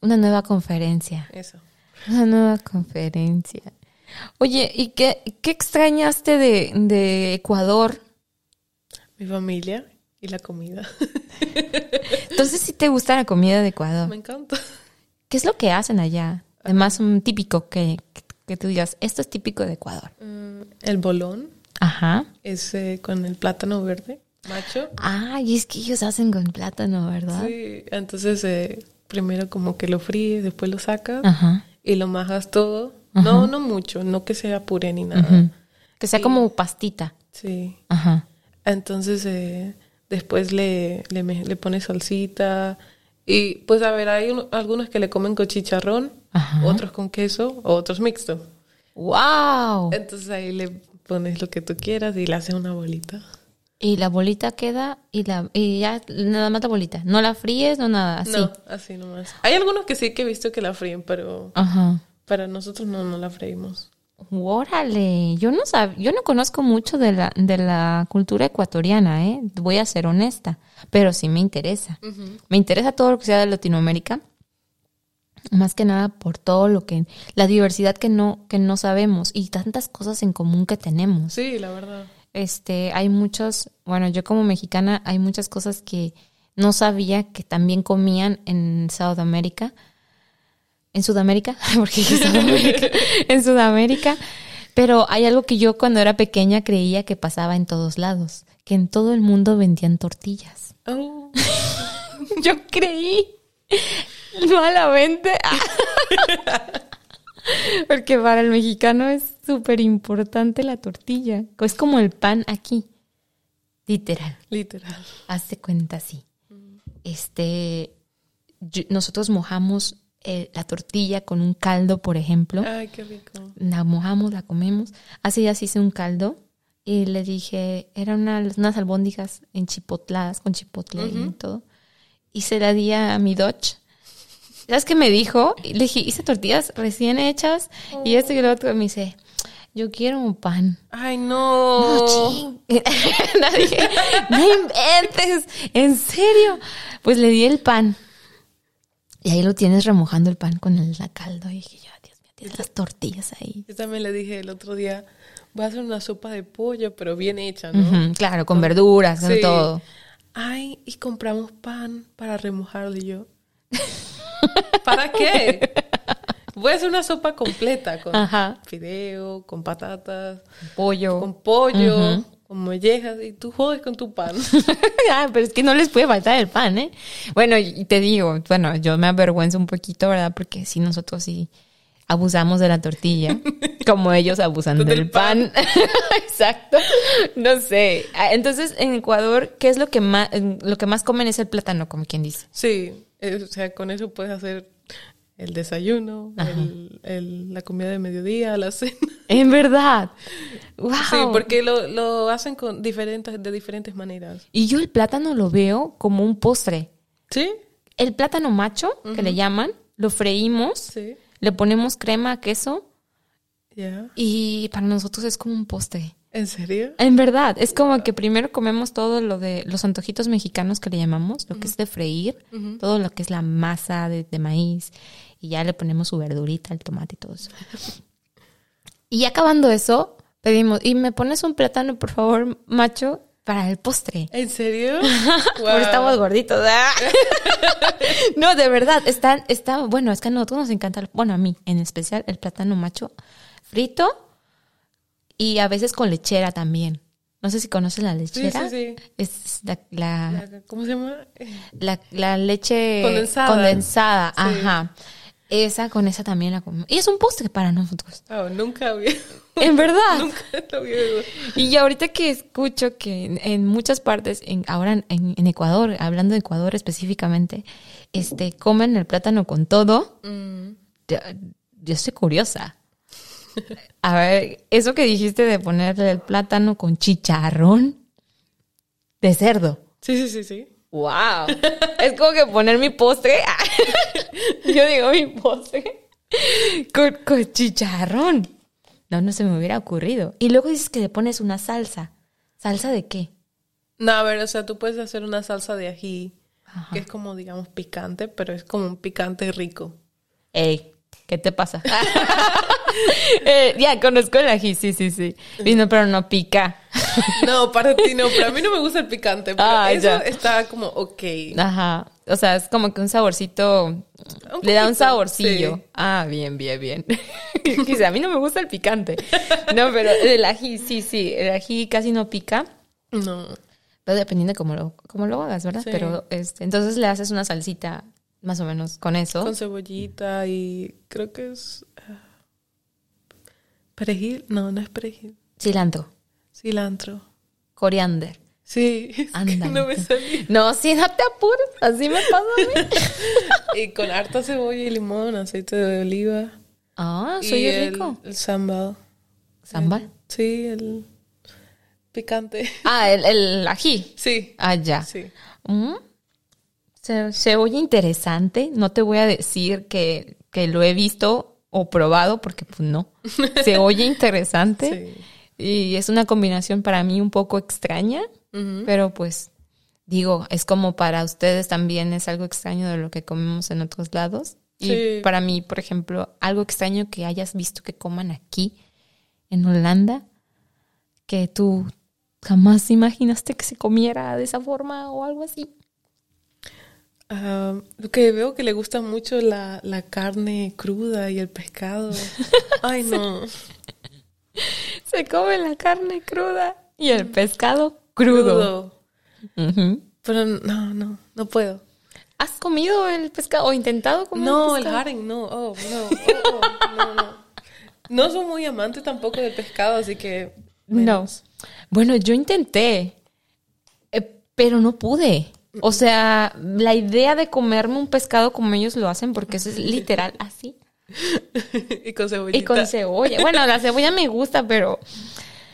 Una nueva conferencia. Eso. Una nueva conferencia. Oye, ¿y qué, qué extrañaste de, de Ecuador? Mi familia y la comida. Entonces, si te gusta la comida de Ecuador. Me encanta. ¿Qué es lo que hacen allá? Además, un típico que, que tú digas, esto es típico de Ecuador. Mm, El bolón Ajá. es eh, con el plátano verde, macho. Ay, es que ellos hacen con plátano, ¿verdad? Sí, entonces eh, primero como que lo fríes, después lo sacas Ajá. y lo majas todo. No, no mucho, no que sea puré ni nada. Que sea como pastita. Sí. Ajá. Entonces eh, después le, le, le pones salsita y pues a ver, hay uno- algunos que le comen con chicharrón, Ajá. otros con queso, otros mixto. ¡Wow! Entonces ahí le pones lo que tú quieras y le haces una bolita. Y la bolita queda y la y ya nada más la bolita. No la fríes, no nada, así. No, así nomás. Hay algunos que sí que he visto que la fríen, pero Ajá. Para nosotros no, no la freímos. Órale, yo no sab, yo no conozco mucho de la, de la cultura ecuatoriana, ¿eh? Voy a ser honesta, pero sí me interesa. Me interesa todo lo que sea de Latinoamérica, más que nada por todo lo que, la diversidad que no, que no sabemos y tantas cosas en común que tenemos. Sí, la verdad. Este, hay muchos, bueno, yo como mexicana hay muchas cosas que No sabía que también comían en Sudamérica. En Sudamérica, porque Sudamérica. en Sudamérica. Pero hay algo que yo cuando era pequeña creía que pasaba en todos lados, que en todo el mundo vendían tortillas. Oh. Yo creí malamente. Porque para el mexicano es súper importante la tortilla. Es como el pan aquí. Literal. Literal. Hazte cuenta así. Este, yo- nosotros mojamos eh, la tortilla con un caldo, por ejemplo. Ay, qué rico. La mojamos, la comemos. Hace días hice un caldo y le dije, eran unas, unas albóndigas enchipotladas con chipotle y todo. Y se la di a mi Dodge. ¿Sabes qué me dijo? Le dije, hice tortillas recién hechas y esto y lo otro. Me dice, yo quiero un pan. Ay, no. No, ching. Nadie, no inventes. ¿En serio? Pues le di el pan. Y ahí lo tienes remojando el pan con el la caldo. Y dije yo, Dios mío, tienes las tortillas ahí. Yo también le dije el otro día, voy a hacer una sopa de pollo, pero bien hecha, ¿no? Claro, con verduras, con Sí. todo. Ay, y compramos pan para remojarlo y yo. ¿Para qué? Voy a hacer una sopa completa con Ajá. fideo, con patatas, Pollo. con pollo, con mollejas y tú jodes con tu pan. ah, pero es que no les puede faltar el pan, ¿eh? Bueno, y te digo, bueno, yo me avergüenzo un poquito, ¿verdad? Porque sí, nosotros sí abusamos de la tortilla, como ellos abusan Del del pan. Exacto. No sé. Ah, Entonces, en Ecuador, ¿qué es lo que más, lo que más comen es el plátano, como quien dice? Sí, eh, o sea, con eso puedes hacer el desayuno, el- el- la comida de mediodía, la cena. En verdad. Wow. Sí, porque lo, lo hacen con diferentes, de diferentes maneras. Y yo el plátano lo veo como un postre. ¿Sí? El plátano macho, que le llaman, lo freímos, Sí. le ponemos crema, queso Ya. y para nosotros es como un postre. ¿En serio? En verdad, es como que primero comemos todo lo de los antojitos mexicanos que le llamamos, lo que es de freír, todo lo que es la masa de, de maíz y ya le ponemos su verdurita, el tomate y todo eso. Y acabando eso, pedimos, y me pones un plátano, por favor, macho, para el postre. ¿En serio? Porque Guau. estamos gorditos. ¡ah! no, de verdad, está, está, bueno, es que a nosotros nos encanta, bueno, a mí en especial, el plátano macho frito y a veces con lechera también. No sé si conoces la lechera. sí, sí. Es la, la, La- ¿Cómo se llama? La, la leche Condensada. condensada, Sí. ajá. Esa, con esa también la comemos. Y es un postre para nosotros. ah, nunca había. En verdad. nunca lo había. Y ahorita que escucho que en, en muchas partes, en, ahora en, en Ecuador, hablando de Ecuador específicamente, este, comen el plátano con todo, Mm. yo, yo estoy curiosa. A ver, eso que dijiste de ponerle el plátano con chicharrón de cerdo. Sí, sí, sí, sí. ¡Wow! es como que poner mi postre. Yo digo mi postre con, con chicharrón. No, no se me hubiera ocurrido. Y luego dices que le pones una salsa. ¿Salsa de qué? No, a ver, o sea, tú puedes hacer una salsa de ají, que es como, digamos, picante, pero es como un picante rico. Ey, ¿qué te pasa? Eh, ya, conozco el ají, sí, sí, sí. Y no, pero no pica. No, para ti no, pero a mí no me gusta el picante, pero Ah, eso ya. está como ok. Ajá. O sea, es como que un saborcito. le da un saborcillo. sí. Ah, bien, bien, bien. Quizá a mí no me gusta el picante. No, pero el ají, sí, sí. El ají casi no pica. No. Pero dependiendo de cómo lo, cómo lo hagas, ¿verdad? Sí. Pero este, entonces le haces una salsita más o menos con eso. Con cebollita y creo que es ah, perejil. No, no es perejil. Cilantro, Cilantro. coriander. Sí, es que no me salía. No, sí, no te apures. Así me pasa a mí. Y con harta cebolla y limón, aceite de oliva. Ah, y soy el, rico. el sambal. ¿Sambal? Sí, el picante. Ah, el, el ají. Sí. Ah, ya. Sí. Mm. Se, se oye interesante. No te voy a decir que, que lo he visto o probado, porque pues no. Se oye interesante. Sí. Y es una combinación para mí un poco extraña, pero pues digo, es como para ustedes también es algo extraño de lo que comemos en otros lados. Y Sí. para mí, por ejemplo, algo extraño que hayas visto que coman aquí en Holanda, que tú jamás imaginaste que se comiera de esa forma o algo así. Lo que veo que le gusta mucho la, la carne cruda y el pescado. Ay, no. Se come la carne cruda y el pescado crudo. Ujú. Pero no, no, no puedo. ¿Has comido el pescado o intentado comer No, el el pescado? haring, no. Oh, no. Oh, oh, no, no. No soy muy amante tampoco del pescado, así que... No. menos. Bueno, yo intenté, eh, pero no pude. O sea, la idea de comerme un pescado como ellos lo hacen, porque eso es literal así. y con cebollita. Y con cebolla. Bueno, la cebolla me gusta, pero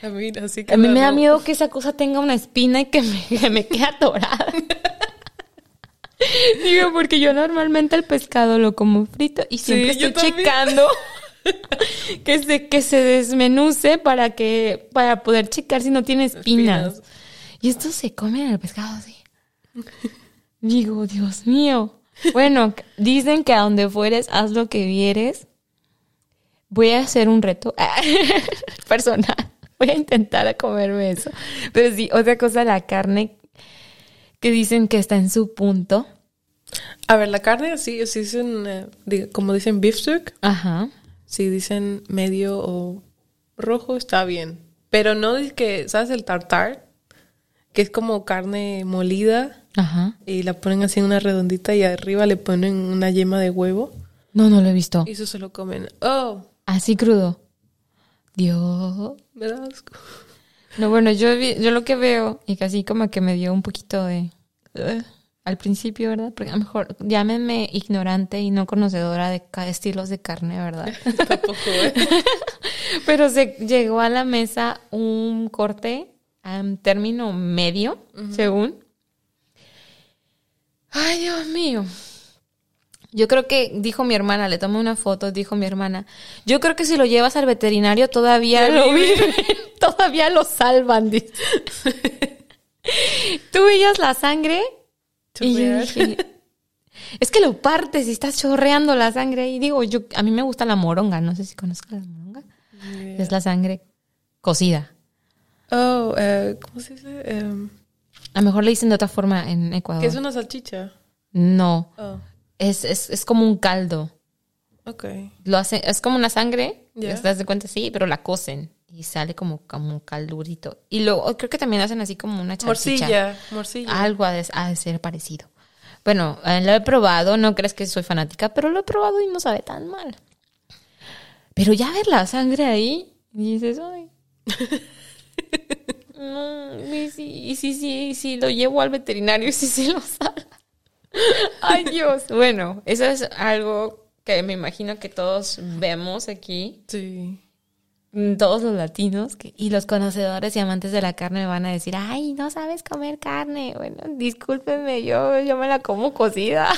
A mí, así que a mí me da miedo que esa cosa tenga una espina y que me, que me quede atorada. Digo, porque yo normalmente el pescado lo como frito y siempre Sí, estoy checando que se, que se desmenuce para que, para poder checar si no tiene espinas. Espinas. Y esto se come en el pescado así. Digo, Dios mío. Bueno, dicen que a donde fueres, haz lo que vieres. Voy a hacer un reto personal. Voy a intentar comerme eso. Pero sí, otra cosa, la carne que dicen que está en su punto. A ver, la carne, sí, sí dicen, eh, como dicen beef jerky, Ajá. si dicen medio o rojo, está bien. Pero no es que, ¿sabes el tartar? Que es como carne molida Ajá. y la ponen así en una redondita y arriba le ponen una yema de huevo No, no lo he visto. y eso se lo comen. Oh, Así crudo. Dios. me da asco. No, bueno, yo, vi- yo lo que veo, y casi como que me dio un poquito de... "Ugh", al principio, ¿verdad? Porque a lo mejor llámenme ignorante y no conocedora de estilos de carne, ¿verdad? Tampoco, ¿eh? Pero se llegó a la mesa un corte un término medio, según. Ay, Dios mío. Yo creo que, dijo mi hermana, le tomé una foto, dijo mi hermana, yo creo que si lo llevas al veterinario todavía lo vive. viven, todavía lo salvan. Tú veías la sangre y yo Chorrear. dije, es que lo partes y estás chorreando la sangre. Y digo, yo, a mí me gusta la moronga, no sé si conozcas la moronga. Es la sangre cocida. Oh, eh, ¿cómo se dice? Em, A lo mejor le dicen de otra forma en Ecuador. que es una salchicha. No, Oh, es, es, es como un caldo. ok. Lo hace, es como una sangre, Ya. ¿te das de cuenta? Sí, pero la cocen y sale como, como un caldurito. Y luego creo que también hacen así como una salchicha. Morcilla, morcilla. Algo ha de, ha de ser parecido. Bueno, eh, lo he probado, no crees que soy fanática, pero lo he probado y no sabe tan mal. Pero ya ver la sangre ahí, y dices, ay. No, y y si, si, si lo llevo al veterinario, y si sí lo sale. Ay, Dios. Bueno, eso es algo que me imagino que todos vemos aquí Sí. todos los latinos que- y los conocedores y amantes de la carne me van a decir, ay, no sabes comer carne. Bueno, discúlpenme, yo, yo me la como cocida.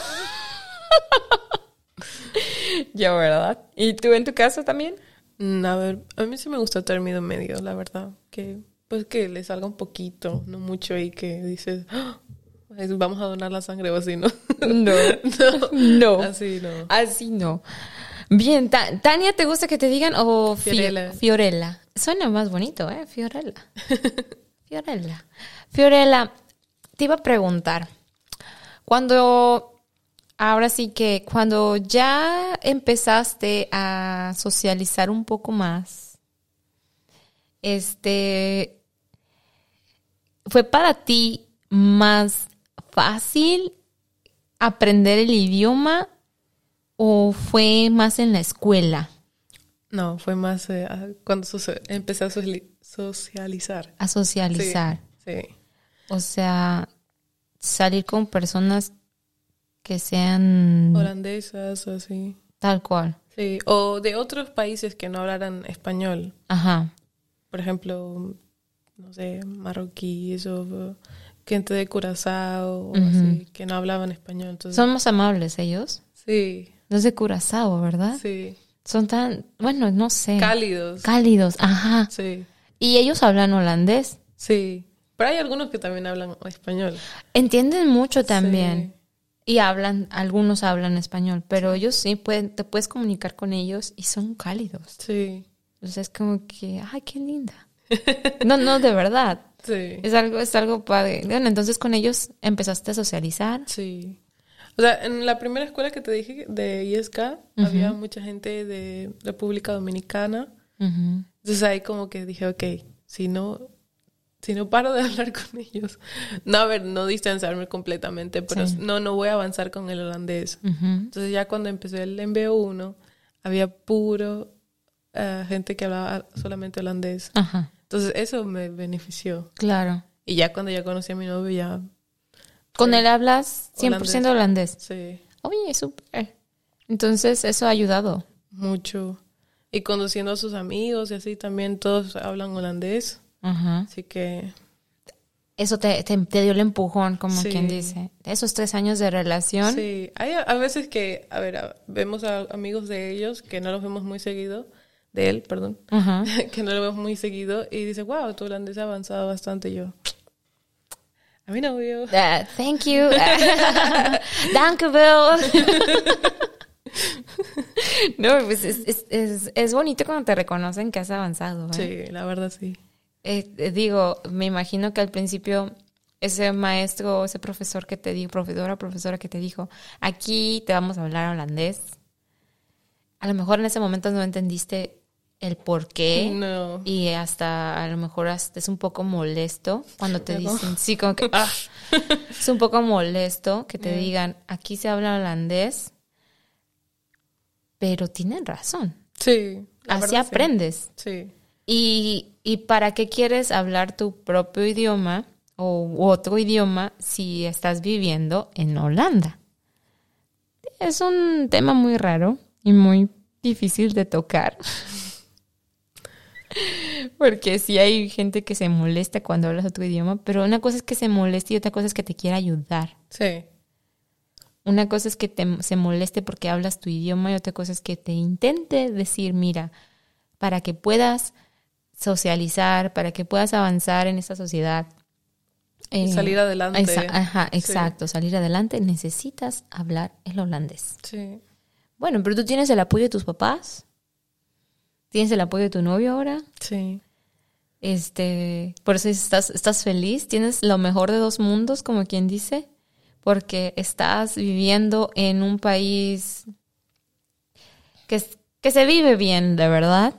yo, ¿verdad? ¿Y tú en tu caso también? Mm, A ver, a mí sí me gusta término medio, la verdad. Que, pues que le salga un poquito, no mucho ahí que dices, "Ah, vamos a donar la sangre o así, ¿no? No. no. No. Así no. Así no. Bien, Ta- Tania, ¿te gusta que te digan o Fi- Fiorella. Fiorella? Suena más bonito, ¿eh? Fiorella. Fiorella. Fiorella, te iba a preguntar, cuando, ahora sí que, cuando ya empezaste a socializar un poco más, este, ¿fue para ti más fácil aprender el idioma o fue más en la escuela No, fue más eh, cuando empecé a sociali- socializar. a socializar? Sí. O sea, salir con personas que sean Holandesas o así. tal cual. Sí. O de otros países que no hablaran español. Ajá. Por ejemplo, no sé, marroquíes o gente de Curazao o así, que no hablaban español. Entonces, Son más amables ellos. sí, Los de Curazao, ¿verdad? sí. Son tan, bueno, no sé. Cálidos. Cálidos, ajá. Sí, Y ellos hablan holandés. sí. Pero hay algunos que también hablan español. Entienden mucho también. Sí. Y hablan, algunos hablan español, pero ellos sí pueden, te puedes comunicar con ellos y son cálidos. Sí, Entonces es como que, ay, qué linda. No, no, de verdad. sí. Es algo, es algo padre. Bueno, entonces con ellos empezaste a socializar. Sí. O sea, en la primera escuela que te dije de ISK había mucha gente de República Dominicana. Entonces ahí como que dije, ok, si no, si no paro de hablar con ellos, no, a ver, no distanciarme completamente, pero Sí. no, no voy a avanzar con el holandés. Entonces ya cuando empecé el MBO1, había puro eh, gente que hablaba solamente holandés. Ajá, Entonces eso me benefició. claro. Y ya cuando ya conocí a mi novio, ya, Con él hablas 100% holandés. sí, Oye, súper. Entonces, eso ha ayudado. mucho. Y conociendo a sus amigos y así también, todos hablan holandés. Ajá. Así que Eso te, te, te dio el empujón, como Sí. quien dice. Esos tres años de relación. Sí, hay a, a veces que, a ver, a- vemos a amigos de ellos que no los vemos muy seguido, de él, perdón, Ajá. que no lo vemos muy seguido y dice, wow, tu holandés ha avanzado bastante. Y yo, a mi novio. Uh, thank you. Danke Bill. no, pues es, es, es, es bonito cuando te reconocen que has avanzado. ¿eh? Sí, la verdad sí. Eh, eh, digo, me imagino que al principio ese maestro, ese profesor que te dijo, profesora, profesora que te dijo, aquí te vamos a hablar holandés. A lo mejor en ese momento no entendiste el por qué. No. Y hasta a lo mejor hasta es un poco molesto cuando te dicen, sí, como que ah, es un poco molesto que te digan, aquí se habla holandés, pero tienen razón. Sí. Así verdad sí. aprendes. Sí. ¿Y, ¿Y para qué quieres hablar tu propio idioma o u otro idioma si estás viviendo en Holanda? Es un tema muy raro y muy difícil de tocar. Porque sí hay gente que se molesta cuando hablas otro idioma, pero una cosa es que se moleste y otra cosa es que te quiera ayudar. Sí. Una cosa es que te, se moleste porque hablas tu idioma y otra cosa es que te intente decir, mira, para que puedas socializar, para que puedas avanzar en esta sociedad. Y eh, salir adelante. exa- ajá, Sí. exacto, salir adelante necesitas hablar el holandés. Sí. Bueno, pero tú tienes el apoyo de tus papás, tienes el apoyo de tu novio ahora, Sí. este, por eso estás, estás feliz, tienes lo mejor de dos mundos, como quien dice, porque estás viviendo en un país que, que se vive bien, de verdad.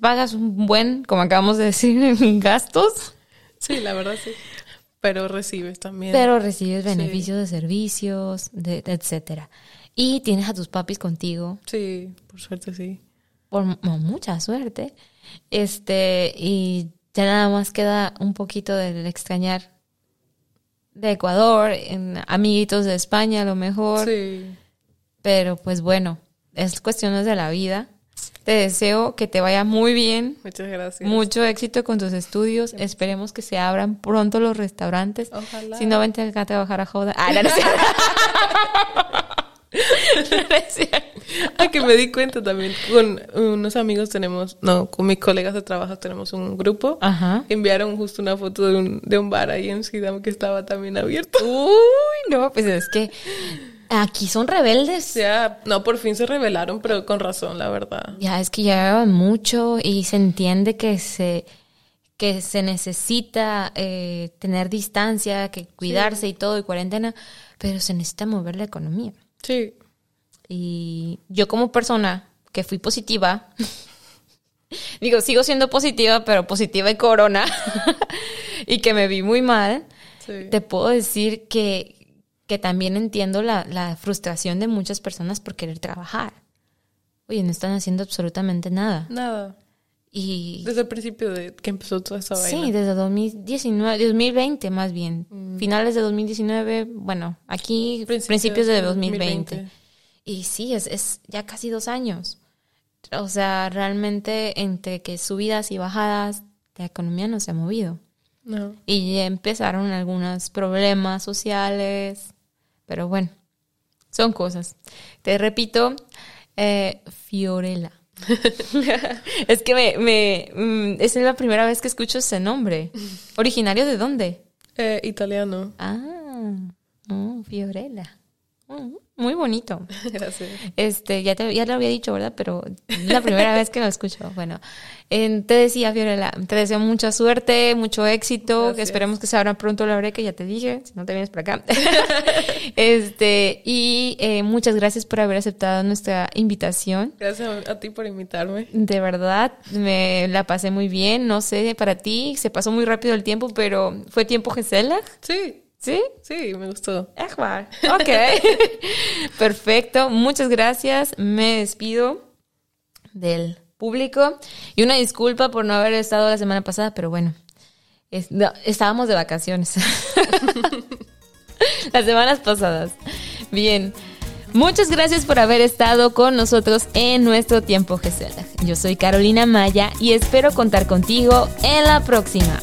Pagas un buen, como acabamos de decir, en gastos, Sí, la verdad sí. Pero recibes también. pero recibes Sí. beneficios de servicios, de, de etcétera. Y tienes a tus papis contigo, Sí, por suerte sí. por mu- mucha suerte. Este, y ya nada más queda un poquito del extrañar de Ecuador, en amiguitos de España a lo mejor, Sí. pero pues bueno, es cuestiones de la vida. Te deseo que te vaya muy bien, Muchas gracias. mucho éxito con tus estudios. Esperemos que se abran pronto los restaurantes. Ojalá. Si no, vente acá a trabajar a Joda. Ah, no, no. Ah, que me di cuenta también. Con unos amigos tenemos, no, con mis colegas de trabajo tenemos un grupo. Ajá. Enviaron justo una foto de un, de un bar ahí en Sidam que estaba también abierto. Uy, no, pues es que aquí son rebeldes. Ya, no, por fin se revelaron, pero con razón, la verdad. Ya es que ya mucho y se entiende que se que se necesita eh, tener distancia, que cuidarse y todo y cuarentena, pero se necesita mover la economía. Sí. Y yo como persona que fui positiva, digo, sigo siendo positiva, pero positiva de corona, y que me vi muy mal, Sí. te puedo decir que, que también entiendo la, la frustración de muchas personas por querer trabajar. Oye, no están haciendo absolutamente nada. Nada. Y Desde el principio de que empezó toda esa sí, vaina. desde 2019, 2020 más bien. Finales de 2019, bueno, aquí Principios principios, de de 2020. 2020. Y sí, es, es ya casi dos años. O sea, realmente entre que subidas y bajadas, la economía no se ha movido. No. Y ya empezaron algunos problemas sociales, pero bueno, son cosas. Te repito, eh, Fiorella. es que me, me mm, es la primera vez que escucho ese nombre. ¿Originario de dónde? Eh, italiano. Ah, oh, Fiorella. Mm, Muy bonito. Gracias. Este, ya te, ya lo había dicho, ¿verdad? Pero es la primera vez que lo escucho. Bueno, en- te decía, Fiorella, te deseo mucha suerte, mucho éxito. Gracias. Que esperemos que se abra pronto la breca, ya te dije, si no te vienes para acá. este, y eh, muchas gracias por haber aceptado nuestra invitación. Gracias a ti por invitarme. De verdad, me la pasé muy bien. No sé, para ti, se pasó muy rápido el tiempo, pero fue tiempo Gesela, Sí, ¿sí? sí, me gustó. Ok. Perfecto. Muchas gracias. Me despido del público. Y una disculpa por no haber estado la semana pasada, pero bueno, es- no, estábamos de vacaciones. Las semanas pasadas. Bien. Muchas gracias por haber estado con nosotros en nuestro tiempo Gesela. Yo soy Carolina Maya y espero contar contigo en la próxima.